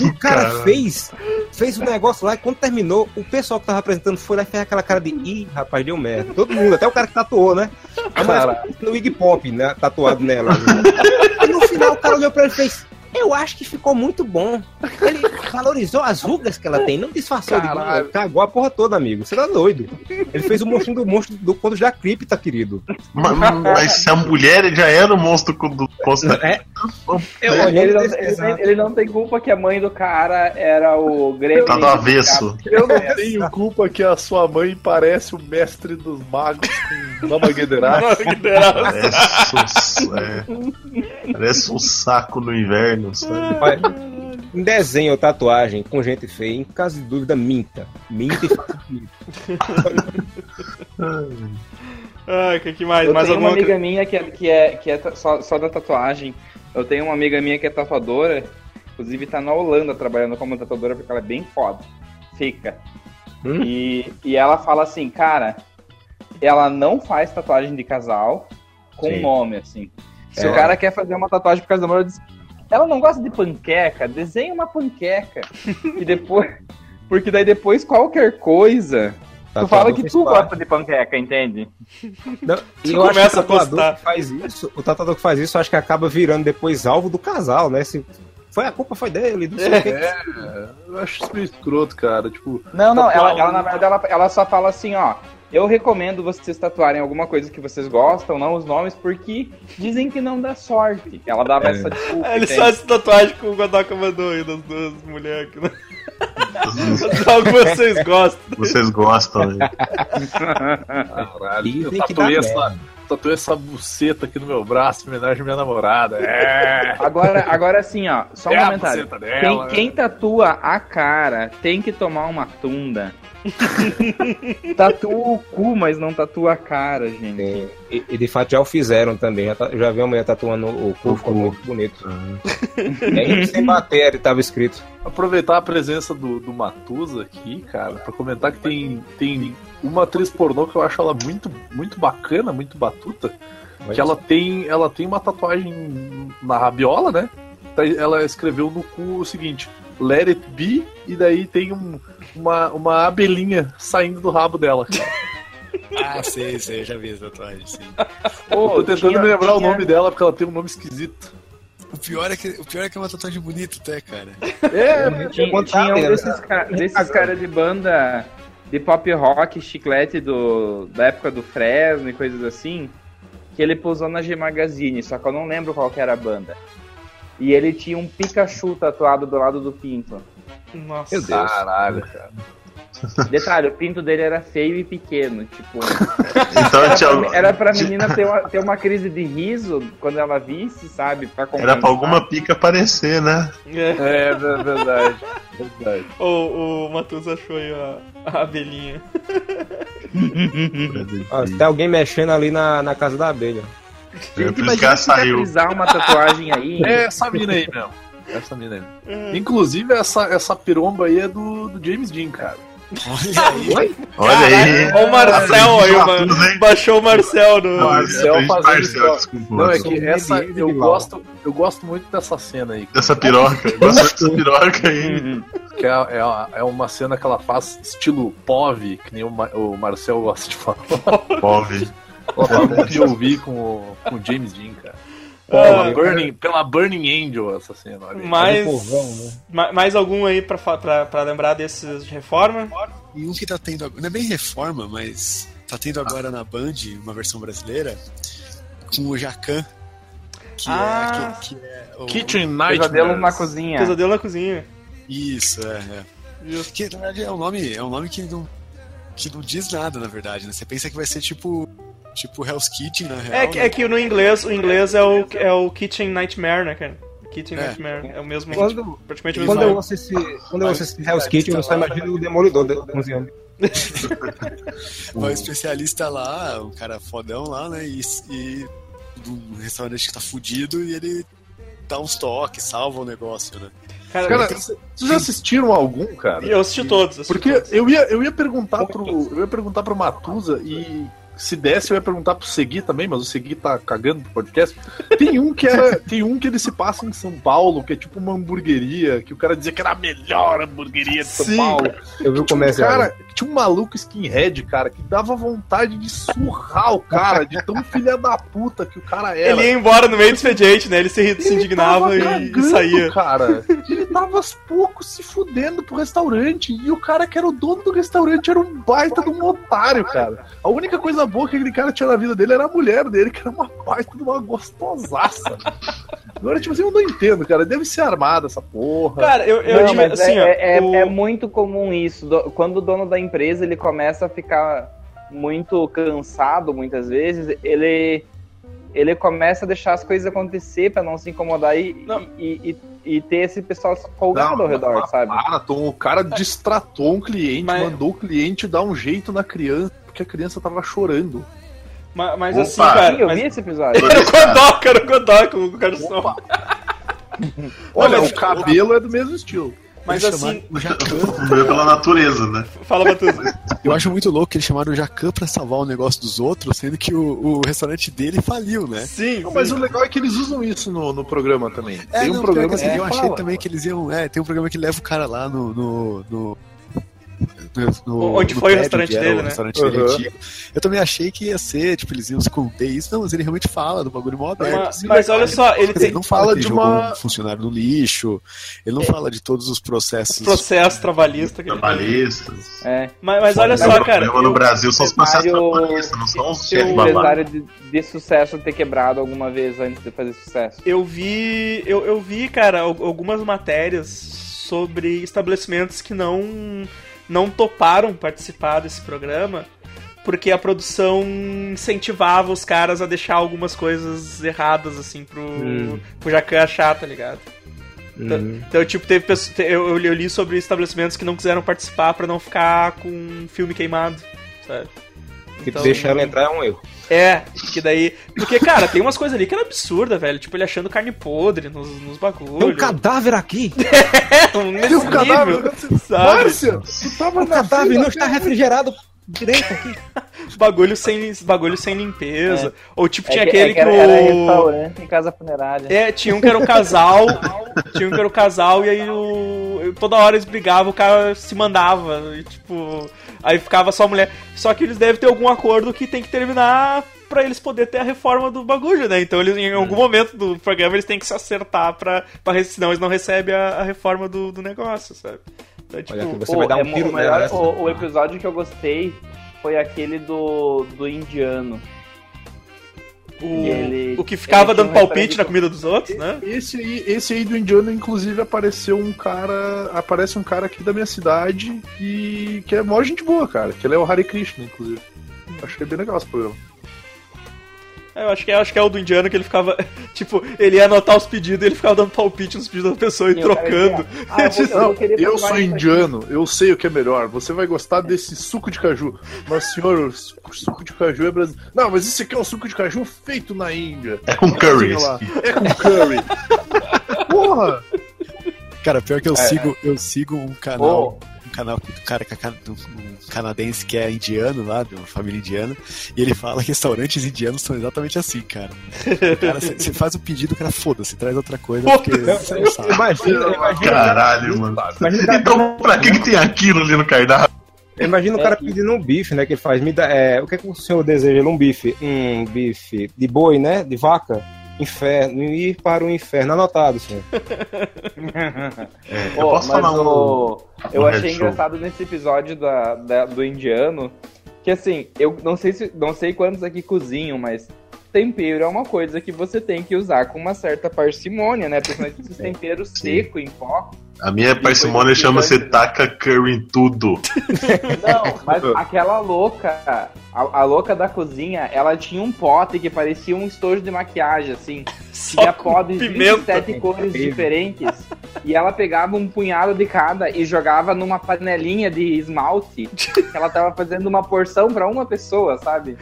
E o cara Caralho. fez, fez o negócio lá e quando terminou, o pessoal que tava apresentando foi lá e fez aquela cara de ih, rapaz, deu merda. Todo mundo, até o cara que tatuou, né? A mulher ficou no Iggy Pop, né? Tatuado nela. E no final o cara olhou pra ele e fez. Eu acho que ficou muito bom. Ele valorizou as rugas que ela tem, não disfarçou de. Cagou a porra toda, amigo. Você tá doido. Ele fez o monstro do monstro do quando já cripta, querido. Ma- Mas se a mulher já era o monstro do É, eu É, olhei Ele não, ele, ele não tem culpa que a mãe do cara era o Grêmio. Tá do avesso. Eu não tenho culpa que a sua mãe parece o mestre dos magos com Mama Guederá. Parece um, é, parece um saco no inverno, sabe? Olha, Em desenho ou tatuagem com gente feia, em caso de dúvida, minta. Minta e faça. (laughs) Ai, que, que mais? Eu mais tenho uma alguma amiga coisa? minha que é, que é, que é só, só da tatuagem. Eu tenho uma amiga minha que é tatuadora. Inclusive tá na Holanda trabalhando como tatuadora porque ela é bem foda. Fica. Hum? E, e ela fala assim, cara, ela não faz tatuagem de casal com Sim. nome, assim. Se É. o cara quer fazer uma tatuagem por causa do amor, eu disse, ela não gosta de panqueca, desenha uma panqueca. e depois. (laughs) Porque daí depois qualquer coisa. Tu fala que tu gosta de panqueca, entende? Não, e Tu eu acho que começa o a tatuador postar. que faz isso, o tatuador que faz isso, eu acho que acaba virando depois alvo do casal, né? Se foi a culpa foi dele, não sei o que. É, eu acho isso meio escroto, cara. Tipo, Não, não, ela, ela na verdade ela, ela só fala assim, ó. Eu recomendo vocês tatuarem alguma coisa que vocês gostam, não os nomes, porque dizem que não dá sorte. Ela dava essa desculpa. É, ele só essa tatuagem que o Godoka mandou aí das duas mulheres aqui. Né? (laughs) Algo que vocês gostam. Vocês gostam, né? caralho. Dizem Eu tatuei, essa, tatuei essa buceta aqui no meu braço em homenagem à minha namorada. É. Agora, agora sim, ó, só um É comentário. dela, Quem, quem tatua a cara tem que tomar uma tunda. (laughs) tatua o cu, mas não tatua a cara, gente. Sim. E, e de fato já o fizeram também. Já, tá- já vi uma mulher tatuando o cu, ficou muito bonito. Nem sem bater, ele tava escrito. Aproveitar a presença do, do Matusa aqui, cara, pra comentar que tem, tem uma atriz pornô que eu acho ela muito, muito bacana, muito batuta. Que ela tem, ela tem uma tatuagem na rabiola, né? Tá- Ela escreveu no cu o seguinte: Let it be, e daí tem um- uma, uma abelhinha saindo do rabo dela. cara. (laughs) Ah, sei, sei, já vi essa tatuagem, sim. Pô, Tô tentando tinha- me lembrar o tinha- nome dela porque ela tem um nome esquisito. O pior é que, o pior é, que é uma tatuagem bonita até, cara. É, Tinha, tinha um desses, ca- desses caras de banda de pop rock, chiclete do, da época do Fresno e coisas assim, que ele posou na G Magazine, só que eu não lembro qual que era a banda. E ele tinha um Pikachu tatuado do lado do pinto. Nossa. Meu Deus. caralho, cara. Detalhe, o pinto dele era feio e pequeno, tipo... (laughs) Então Era tinha, pra, era pra menina ter uma, ter uma crise de riso quando ela visse, sabe? Pra era pra alguma pica aparecer, né? É. É, é verdade. verdade. (laughs) O, o Matheus achou aí a, a abelhinha. Ó, tem alguém mexendo ali na, na casa da abelha. É, Gente, imagina saiu. uma tatuagem aí. (laughs) É essa mina aí mesmo. Essa mina aí. Inclusive, essa, essa piromba aí é do, do James Dean, cara. Olha aí. (laughs) Olha aí. Ó o Marcel aí, mano. Baixou o Marcel do. Marcel fazendo Marcel, desculpa, Não, é que essa eu gosto, eu gosto muito dessa cena aí. Dessa piroca. Eu (laughs) Gosto dessa piroca aí. Que é, é, é uma cena que ela faz estilo POV, que nem o, Ma- o Marcel gosta de falar. Pove. Ela fala com o POV com o, com o James Dean, cara. Ah, Pela, Burning, pela Burning Angel essa cena. Aí. mais, povão, né? ma- mais algum aí pra, pra, pra lembrar desses de reforma? E um que tá tendo agora, não é bem reforma, mas tá tendo agora na Band, uma versão brasileira, com o Jacan. Que Ah. é, que, que é o, Kitchen Pesadelo na cozinha. Pesadelo na cozinha. Isso, é, é. Que na verdade é um nome, é um nome que não, que não diz nada, na verdade, né? Você pensa que vai ser tipo. Tipo Hell's Kitchen, na real. É, que- né? é que no inglês, o inglês é o, é o Kitchen Nightmare, né, cara? Kitchen É. Nightmare. É o mesmo. Quando, praticamente o mesmo quando eu esse, quando eu esse Hell's Kitchen, eu só imagino o Demolidor de- cozinhando. (laughs) Vai o especialista lá, um cara fodão lá, né? E, e um restaurante que tá fudido e ele dá uns toques, salva o negócio, né? Cara, Cara, vocês já assistiram algum, cara? eu assisti todos. assisti Porque todos. eu ia, eu ia perguntar pro. Eu ia perguntar pro Matusa e. Se desse, eu ia perguntar pro Segui também, mas o Segui tá cagando pro podcast. Tem um que era. (laughs) Tem um que ele se passa em São Paulo, que é tipo uma hamburgueria, que o cara dizia que era a melhor hamburgueria de São Sim. Paulo. Eu vi o Tinha um cara, tinha um maluco skinhead, cara, que dava vontade de surrar o cara, de tão filha da puta que o cara era. Ele ia embora no meio do expediente, né? Ele se, se Ele indignava tava e, e cagando, saía. cara. Ele tava aos poucos se fudendo pro restaurante. E o cara que era o dono do restaurante era um baita de um otário, cara. A única coisa boa que aquele cara tinha na vida dele era a mulher dele, que era uma baita de uma gostosaça. Agora, tipo assim, eu não entendo, cara. Deve ser armada essa porra. Cara, eu, eu Não, digo assim, é, ó, é, o- é muito comum isso. Do- Quando o dono da empresa ele começa a ficar muito cansado, muitas vezes, ele ele começa a deixar as coisas acontecer pra não se incomodar e, Não. e, e, e ter esse pessoal folgado ao redor, mas sabe? Para, Tom, o cara distratou um cliente, Mas- mandou o cliente dar um jeito na criança, porque a criança tava chorando. ma- mas Opa. assim, cara. Sim, eu mas- vi esse episódio. (laughs) Era o Godoka, era o Godoka, o cara só. (laughs) Olha, mas- o cabelo é do mesmo estilo. Mas Eles assim, chamaram o Jacan. (laughs) Veio pela natureza, né? fala Matheus. Eu acho muito louco que eles chamaram o Jacan pra salvar o negócio dos outros, sendo que o, o restaurante dele faliu, né? Sim, Não, sim. mas o legal é que eles usam isso no, no programa também. É, Tem um não, programa que, assim, eu achei fala. também que eles iam. É, tem um programa que leva o cara lá no. no, no- no- Onde no foi o restaurante dele, o né? restaurante dele Uhum. antigo. Eu também achei que ia ser, tipo, eles iam esconder isso. Não, mas ele realmente fala do bagulho mó aberto. Mas, assim. mas olha só, ele tem ele não fala, ele de uma- um funcionário no lixo, ele não fala de todos os processos. processo trabalhista que ele. Trabalhistas. É. Mas, mas olha O só, cara. problema no Brasil são os processos trabalhistas, não são os Seu chefes babados. empresário de, de sucesso ter quebrado alguma vez antes de fazer sucesso. Eu vi, eu, eu vi, cara, al- algumas matérias sobre estabelecimentos que não não toparam participar desse programa porque a produção incentivava os caras a deixar algumas coisas erradas, assim, pro, Hum. pro Jacan achar, tá ligado? Então, Hum. então, tipo, teve pessoas, eu, eu li sobre estabelecimentos que não quiseram participar pra não ficar com um filme queimado, sabe? Tipo, deixar ela entrar é um erro. É, que daí. Porque, cara, tem umas coisas ali que era absurda, velho. Tipo, ele achando carne podre nos, nos bagulhos. Tem um cadáver aqui! (laughs) É, um nesse Tem um cadáver. sabe? Márcia, tu tava O na cadáver fila não está refrigerado direito aqui. (laughs) Bagulho sem, bagulho sem limpeza. Ou tipo, tinha É que- aquele é que, que era, era o. restaurante em casa funerária. É, tinha um que era um casal. tinha um que era um casal e aí o. Toda hora eles brigavam, o cara se mandava. E, tipo. Aí ficava só a mulher. Só que eles devem ter algum acordo que tem que terminar pra eles poderem ter a reforma do bagulho, né? Então eles, em algum momento do programa eles têm que se acertar pra. pra senão eles não recebem a, a reforma do, do negócio, sabe? Então, tipo, Olha aqui, você vai dar é um mo- tiro o, melhor- o, o episódio que eu gostei foi aquele do, do indiano. O, ele- o que ficava dando palpite na comida dos outros, né? Esse aí, esse aí do indiano, inclusive, apareceu um cara. Aparece um cara aqui da minha cidade e que é mó gente boa, cara. Que ele é o Hare Krishna, inclusive. Acho que é bem legal esse programa. Eu acho que, é, acho que é o do indiano que ele ficava. (laughs) Tipo, ele ia anotar os pedidos e ele ficava dando palpite nos pedidos da pessoa e E trocando. "Ah, (laughs) eu vou- eu Não, eu provar sou isso aqui." indiano, eu sei o que é melhor. Você vai gostar desse suco de caju. Mas, senhor, o su- suco de caju é brasileiro. Não, mas esse aqui é um suco de caju feito na Índia. É com curry. É com curry. (laughs) Porra! Cara, pior que eu É. sigo, eu sigo um canal, um canal do cara é do- um canadense que é indiano lá, de uma família indiana, e ele fala que restaurantes indianos são exatamente assim, cara. O cara, você faz o pedido, o cara foda-se, traz outra coisa, porque você não sabe. Imagina, imagina, Caralho, mano. imagina, Então, pra que, que tem aquilo ali no cardápio? imagina o cara pedindo um bife, né? Que ele faz. Me dá, é, o que, é que o senhor deseja? Um bife. Um bife de boi, né? De vaca? Inferno. Ir para o inferno. Anotado, senhor. (laughs) Eu Pô, posso falar um. o- Eu achei show. engraçado nesse episódio da, da- do indiano que assim, eu não sei se não sei quantos aqui cozinham, mas tempero é uma coisa que você tem que usar com uma certa parcimônia, né? Principalmente esses temperos seco em pó. A minha parcimônia chama-se taca curry em tudo. (laughs) Não, mas aquela louca, a, a louca da cozinha, ela tinha um pote que parecia um estojo de maquiagem, assim. Tinha com pó de pimenta. 27 cores diferentes. E ela pegava um punhado de cada e jogava numa panelinha de esmalte. Que ela tava fazendo uma porção pra uma pessoa, sabe?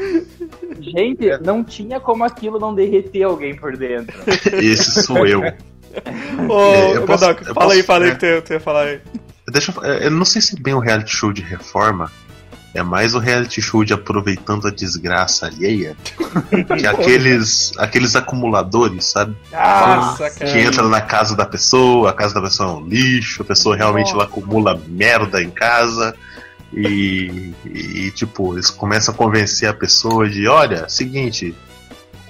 Gente, não tinha como aquilo não derreter alguém por dentro. Esse sou eu. Ô, posso- Godoka, eu fala aí, fala aí é. que tu, tu ia falar aí. Deixa eu, eu não sei se é bem um reality show de reforma. É mais um reality show de aproveitando a desgraça alheia. (laughs) que é aqueles, aqueles acumuladores, sabe? Nossa, Que cara. entra na casa da pessoa, a casa da pessoa é um lixo, a pessoa realmente lá acumula merda em casa. E, e, tipo, eles começam a convencer a pessoa de: olha, seguinte,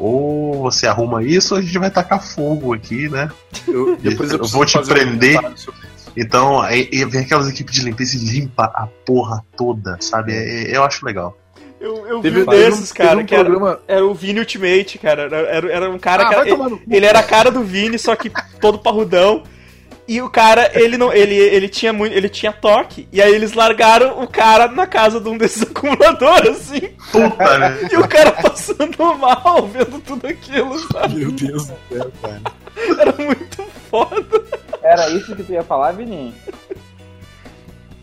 ou você arruma isso ou a gente vai tacar fogo aqui, né? Eu, depois eu, Eu vou te um prender. isso. Então, aí, aí vem aquelas equipes de limpeza e limpa a porra toda, sabe? É- é- eu acho legal. Eu, eu vi Teve, um teve desses, um, cara, um que era, programa. era o Vini Ultimate, cara. Era, era, era um cara Ah, que era, cu. ele era a cara do Vini, só que todo parrudão. E o cara, ele não, ele, ele tinha muito, ele tinha toque. E aí eles largaram o cara na casa de um desses acumuladores, assim. Puta, né? E o cara passando mal, vendo tudo aquilo, sabe? Meu Deus do céu, cara. Era muito foda. Era isso que tu ia falar, Vini?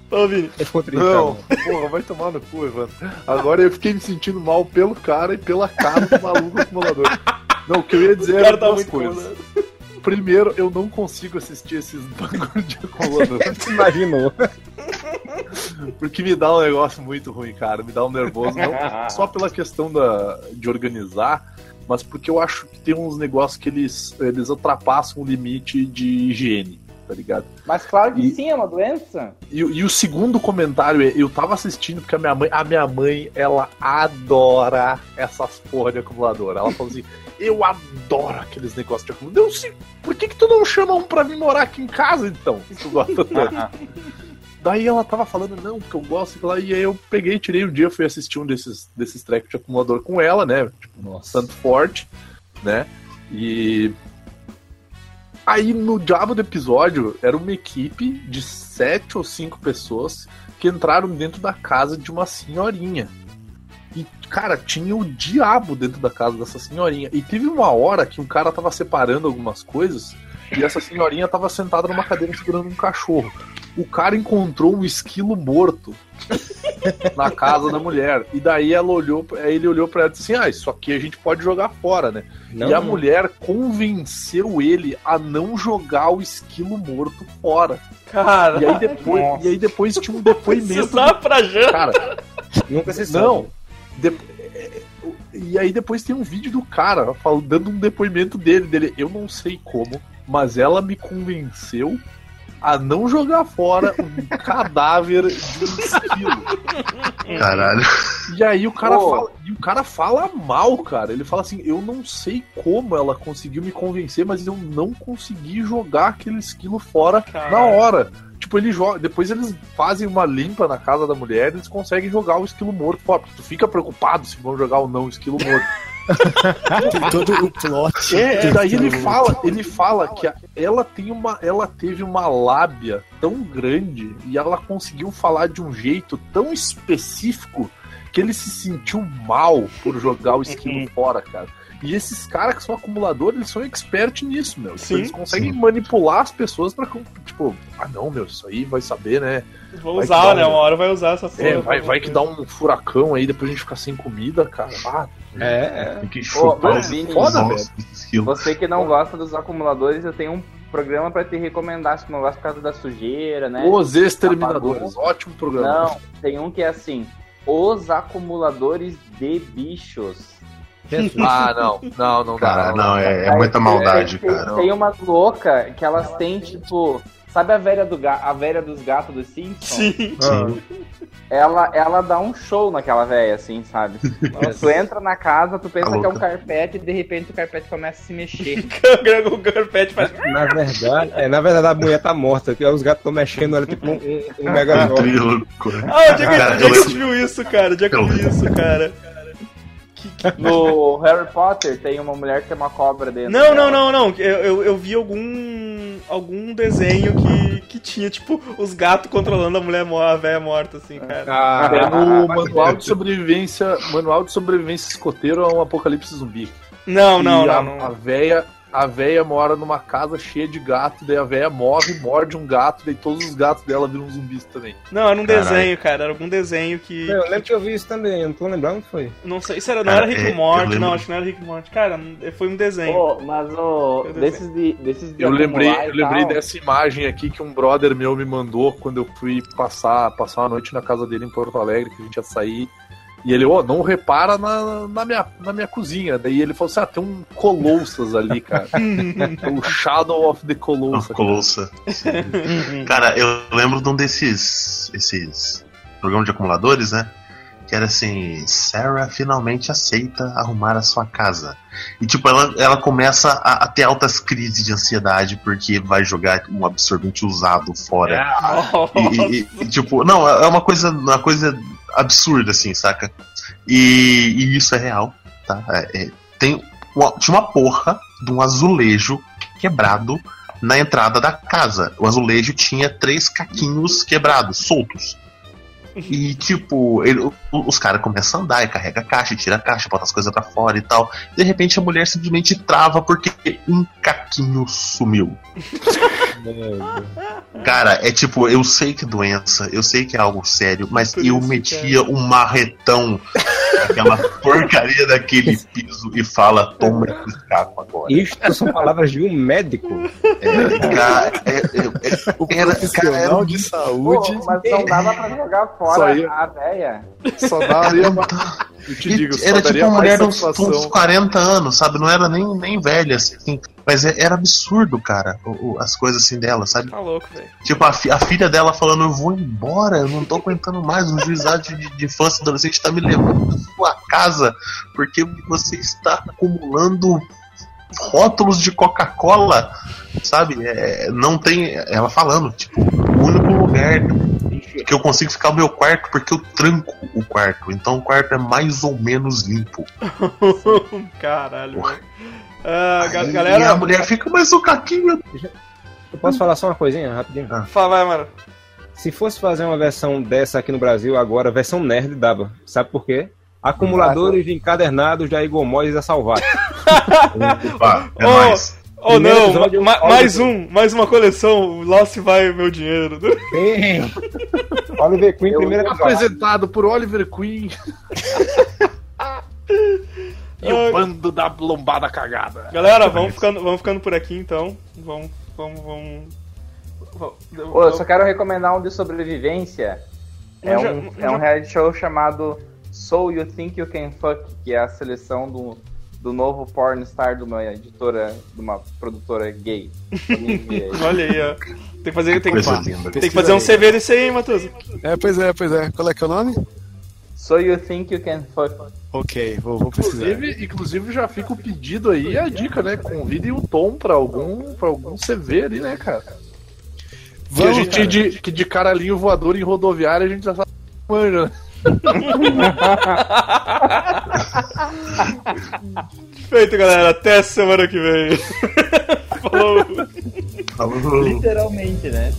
Ô, Vini. Ele ficou triste. Não, porra, vai tomar no cu, Evandro. Agora eu fiquei me sentindo mal pelo cara e pela cara do maluco acumulador. Não, o que eu ia dizer O era cara tá duas coisas. incomodado. Primeiro, eu não consigo assistir esses (laughs) bagulho de acumulador. (laughs) Você imaginou. Porque me dá um negócio muito ruim, cara. Me dá um nervoso. Não só pela questão da, de organizar, mas porque eu acho que tem uns negócios que eles, eles ultrapassam o limite de higiene, tá ligado? Mas claro que E- sim, é uma doença. E, e o segundo comentário é, eu tava assistindo porque a minha mãe, a minha mãe, ela adora essas porra de acumulador. Ela falou assim, eu adoro aqueles negócios de acumulador. Por que que tu não chama um pra vir morar aqui em casa, então? Se (laughs) tu gosta tanto. Daí ela tava falando, não, porque eu gosto, e lá, e aí eu peguei, tirei um dia, fui assistir um desses, desses tracks de acumulador com ela, né? Tipo, Nossa. tanto forte, né? E aí no diabo do episódio era uma equipe de sete ou cinco pessoas que entraram dentro da casa de uma senhorinha. E, cara, tinha o diabo dentro da casa dessa senhorinha. E teve uma hora que um cara tava separando algumas coisas e essa senhorinha tava sentada numa cadeira segurando um cachorro. O cara encontrou um esquilo morto na casa da mulher. E daí ela olhou, ele olhou pra ela e disse assim: Ah, isso aqui a gente pode jogar fora, né? Não, e a não. mulher convenceu ele a não jogar o esquilo morto fora. Cara, E aí depois, e aí depois tinha um depoimento. pra janta. Cara, Nunca se sabe. não. De- E aí depois tem um vídeo do cara fal- dando um depoimento dele, dele. Eu não sei como, mas ela me convenceu a não jogar fora um (laughs) cadáver de um esquilo. Caralho. E aí o cara fala, e o cara fala mal, cara. Ele fala assim: "Eu não sei como ela conseguiu me convencer, mas eu não consegui jogar aquele esquilo fora Caralho. na hora". Tipo, ele joga, depois eles fazem uma limpa na casa da mulher, e eles conseguem jogar o esquilo morto fora. Tu fica preocupado se vão jogar ou não o esquilo morto. (laughs) Tem todo o plot. É, e daí ele fala, ele fala que a- ela tem uma, ela teve uma lábia tão grande e ela conseguiu falar de um jeito tão específico que ele se sentiu mal por jogar o esquilo fora, cara. E esses caras que são acumuladores, eles são expert nisso, meu. Tipo, Sim, eles conseguem sim. manipular as pessoas pra, tipo, ah não, meu, isso aí vai saber, né? Vou Vai usar, né? um- Uma hora vai usar essa porra. É, vai, vai que dá um furacão aí, depois a gente fica sem comida, cara. Ah, É, Tem que Ô, os Vini, foda, esquilo. Você que não gosta dos acumuladores, eu tenho um programa pra te recomendar, se não gosta por causa da sujeira, né? Os Exterminadores, ótimo programa. Não, tem um que é assim: Os acumuladores de bichos. Jesus. (laughs) Ah, não, não, não dá. Cara, não, é, é Aí, muita maldade, tem, cara. Tem uma louca que elas têm, tipo. Sabe a velha, do ga a velha dos gatos do Simpsons? Sim. Sim. (laughs) Ela, ela dá um show naquela velha, assim, sabe? tu entra na casa, tu pensa Tá que é um carpete e de repente o carpete começa a se mexer. (laughs) o carpete faz. Na verdade, é, na verdade a mulher tá morta, que os gatos estão mexendo, ela é tipo um, um, um mega Um. Ah, onde é que, onde é que eu você viu isso, cara? Onde é que eu vi isso, cara? (laughs) No Harry Potter tem uma mulher que tem uma cobra dentro. Não, não, dela. não, não. Eu, eu, eu vi algum. algum desenho que, que tinha, tipo, os gatos controlando a mulher a velha morta, assim, cara. Ah, É no manual de sobrevivência, manual de sobrevivência escoteiro é um apocalipse zumbi. Não, não, E não, a, não. a véia, a véia mora numa casa cheia de gato, daí a véia morre, morde um gato, daí todos os gatos dela viram zumbis também. Não, era um Caralho. desenho, cara. Era algum desenho que. Eu lembro que eu vi isso também, eu não tô lembrando o que foi. Não sei se era, não Cara, era Rick é, Morty, não, acho que não era Rick Morty. Cara, não- foi um desenho. Pô, mas o. Eu Desses de. Desses de Eu lembrei, eu lembrei dessa imagem aqui que um brother meu me mandou quando eu fui passar, passar uma noite na casa dele em Porto Alegre, que a gente ia sair. E ele, ó, não repara na, na, minha, na minha cozinha. Daí ele falou assim: ah, tem um Colossas ali, cara. (laughs) o Shadow of the Colossus. Colossa. Cara, eu lembro de um desses esses programas de acumuladores, né? Que era assim, Sarah finalmente aceita arrumar a sua casa. E tipo, ela, ela começa a, a ter altas crises de ansiedade porque vai jogar um absorvente usado fora. E, e- e, tipo, não, é uma coisa, uma coisa absurda, assim, saca? E, e isso é real, tá? É- é- tem uma, tinha uma porra de um azulejo quebrado na entrada da casa. O azulejo tinha três caquinhos quebrados, soltos. E tipo, ele- os caras começam a andar e carrega a caixa, tira a caixa, bota as coisas pra fora e tal. De repente a mulher simplesmente trava porque um caquinho sumiu. (laughs) (laughs) Cara, é tipo, eu sei que é doença, eu sei que é algo sério, mas Por eu metia um marretão naquela (laughs) porcaria daquele piso e fala, toma esse caco agora. Isto são palavras de um médico. É, cara, é- é- O Era- profissional cara, era- de Pô, saúde. mas não dava pra jogar Só fora ia- a véia. Só uma. Te digo, era tipo uma mulher uns, uns 40 anos, sabe? Não era nem, nem velha, assim. Mas é- era absurdo, cara, o- o- as coisas assim dela, sabe? Tá louco, velho. Tipo, a, fi- a filha dela falando, eu vou embora, eu não tô aguentando mais, o juizado de, de infância e adolescente tá me levando pra sua casa, porque você está acumulando rótulos de Coca-Cola, sabe? É, não tem. Ela falando, tipo, o único lugar que eu consigo ficar é o meu quarto porque eu tranco o quarto. Então o quarto é mais ou menos limpo. (laughs) Caralho. Ah, Aí galera, a mulher fica, mas o caquinho. Eu posso falar só uma coisinha rapidinho? fala, vai, mano. Se fosse fazer uma versão dessa aqui no Brasil agora, versão nerd dava. Sabe por quê? Acumuladores encadernados da Igor Mois a salvar. (laughs) Opa, é Oh, nóis. Oh Primeiro não, episódio, ma- Oliver. mais um, mais uma coleção, Lost vai o meu dinheiro. Sim. (laughs) Oliver Queen, primeiro episódio. Apresentado por Oliver Queen (laughs) e o bando da lombada cagada. Galera, vamos ficando, vamos ficando por aqui então. Vamos, vamos, vamos. vamos- Pô, eu só quero recomendar um de sobrevivência. É um, é um reality show chamado So You Think You Can Fuck, que é a seleção do, do novo pornstar de uma editora, de uma produtora gay. (laughs) Olha aí, ó. Tem que fazer, tem que, tem que fazer um CV desse aí, hein, Matheus? É, pois é, pois é. Qual é que é o nome? So You Think You Can Fuck. Ok, vou, vou pesquisar. Inclusive, inclusive já fica o pedido aí, a dica, né? Convidem o Tom pra algum, pra algum CV ali, né, cara? Que a Vamos, gente cara. de, que de caralhinho voador em rodoviária a gente já sabe manja, né? Feito, galera. Até semana que vem. (laughs) Falou. Falou. Literalmente, né?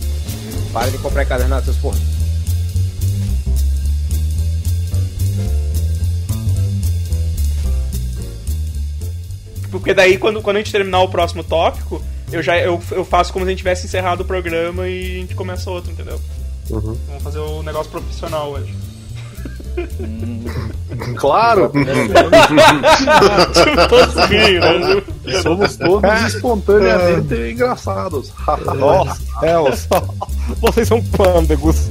Para de comprar encadernado, seus porra. Porque daí, quando, quando a gente terminar o próximo tópico, eu já eu, eu faço como se a gente tivesse encerrado o programa e a gente começa outro, entendeu? Uhum. Vamos fazer o negócio profissional hoje. Claro, tipo, (laughs) todos rindo, né? somos todos espontaneamente engraçados. (laughs) Nossa, Deus. Vocês são pândegos.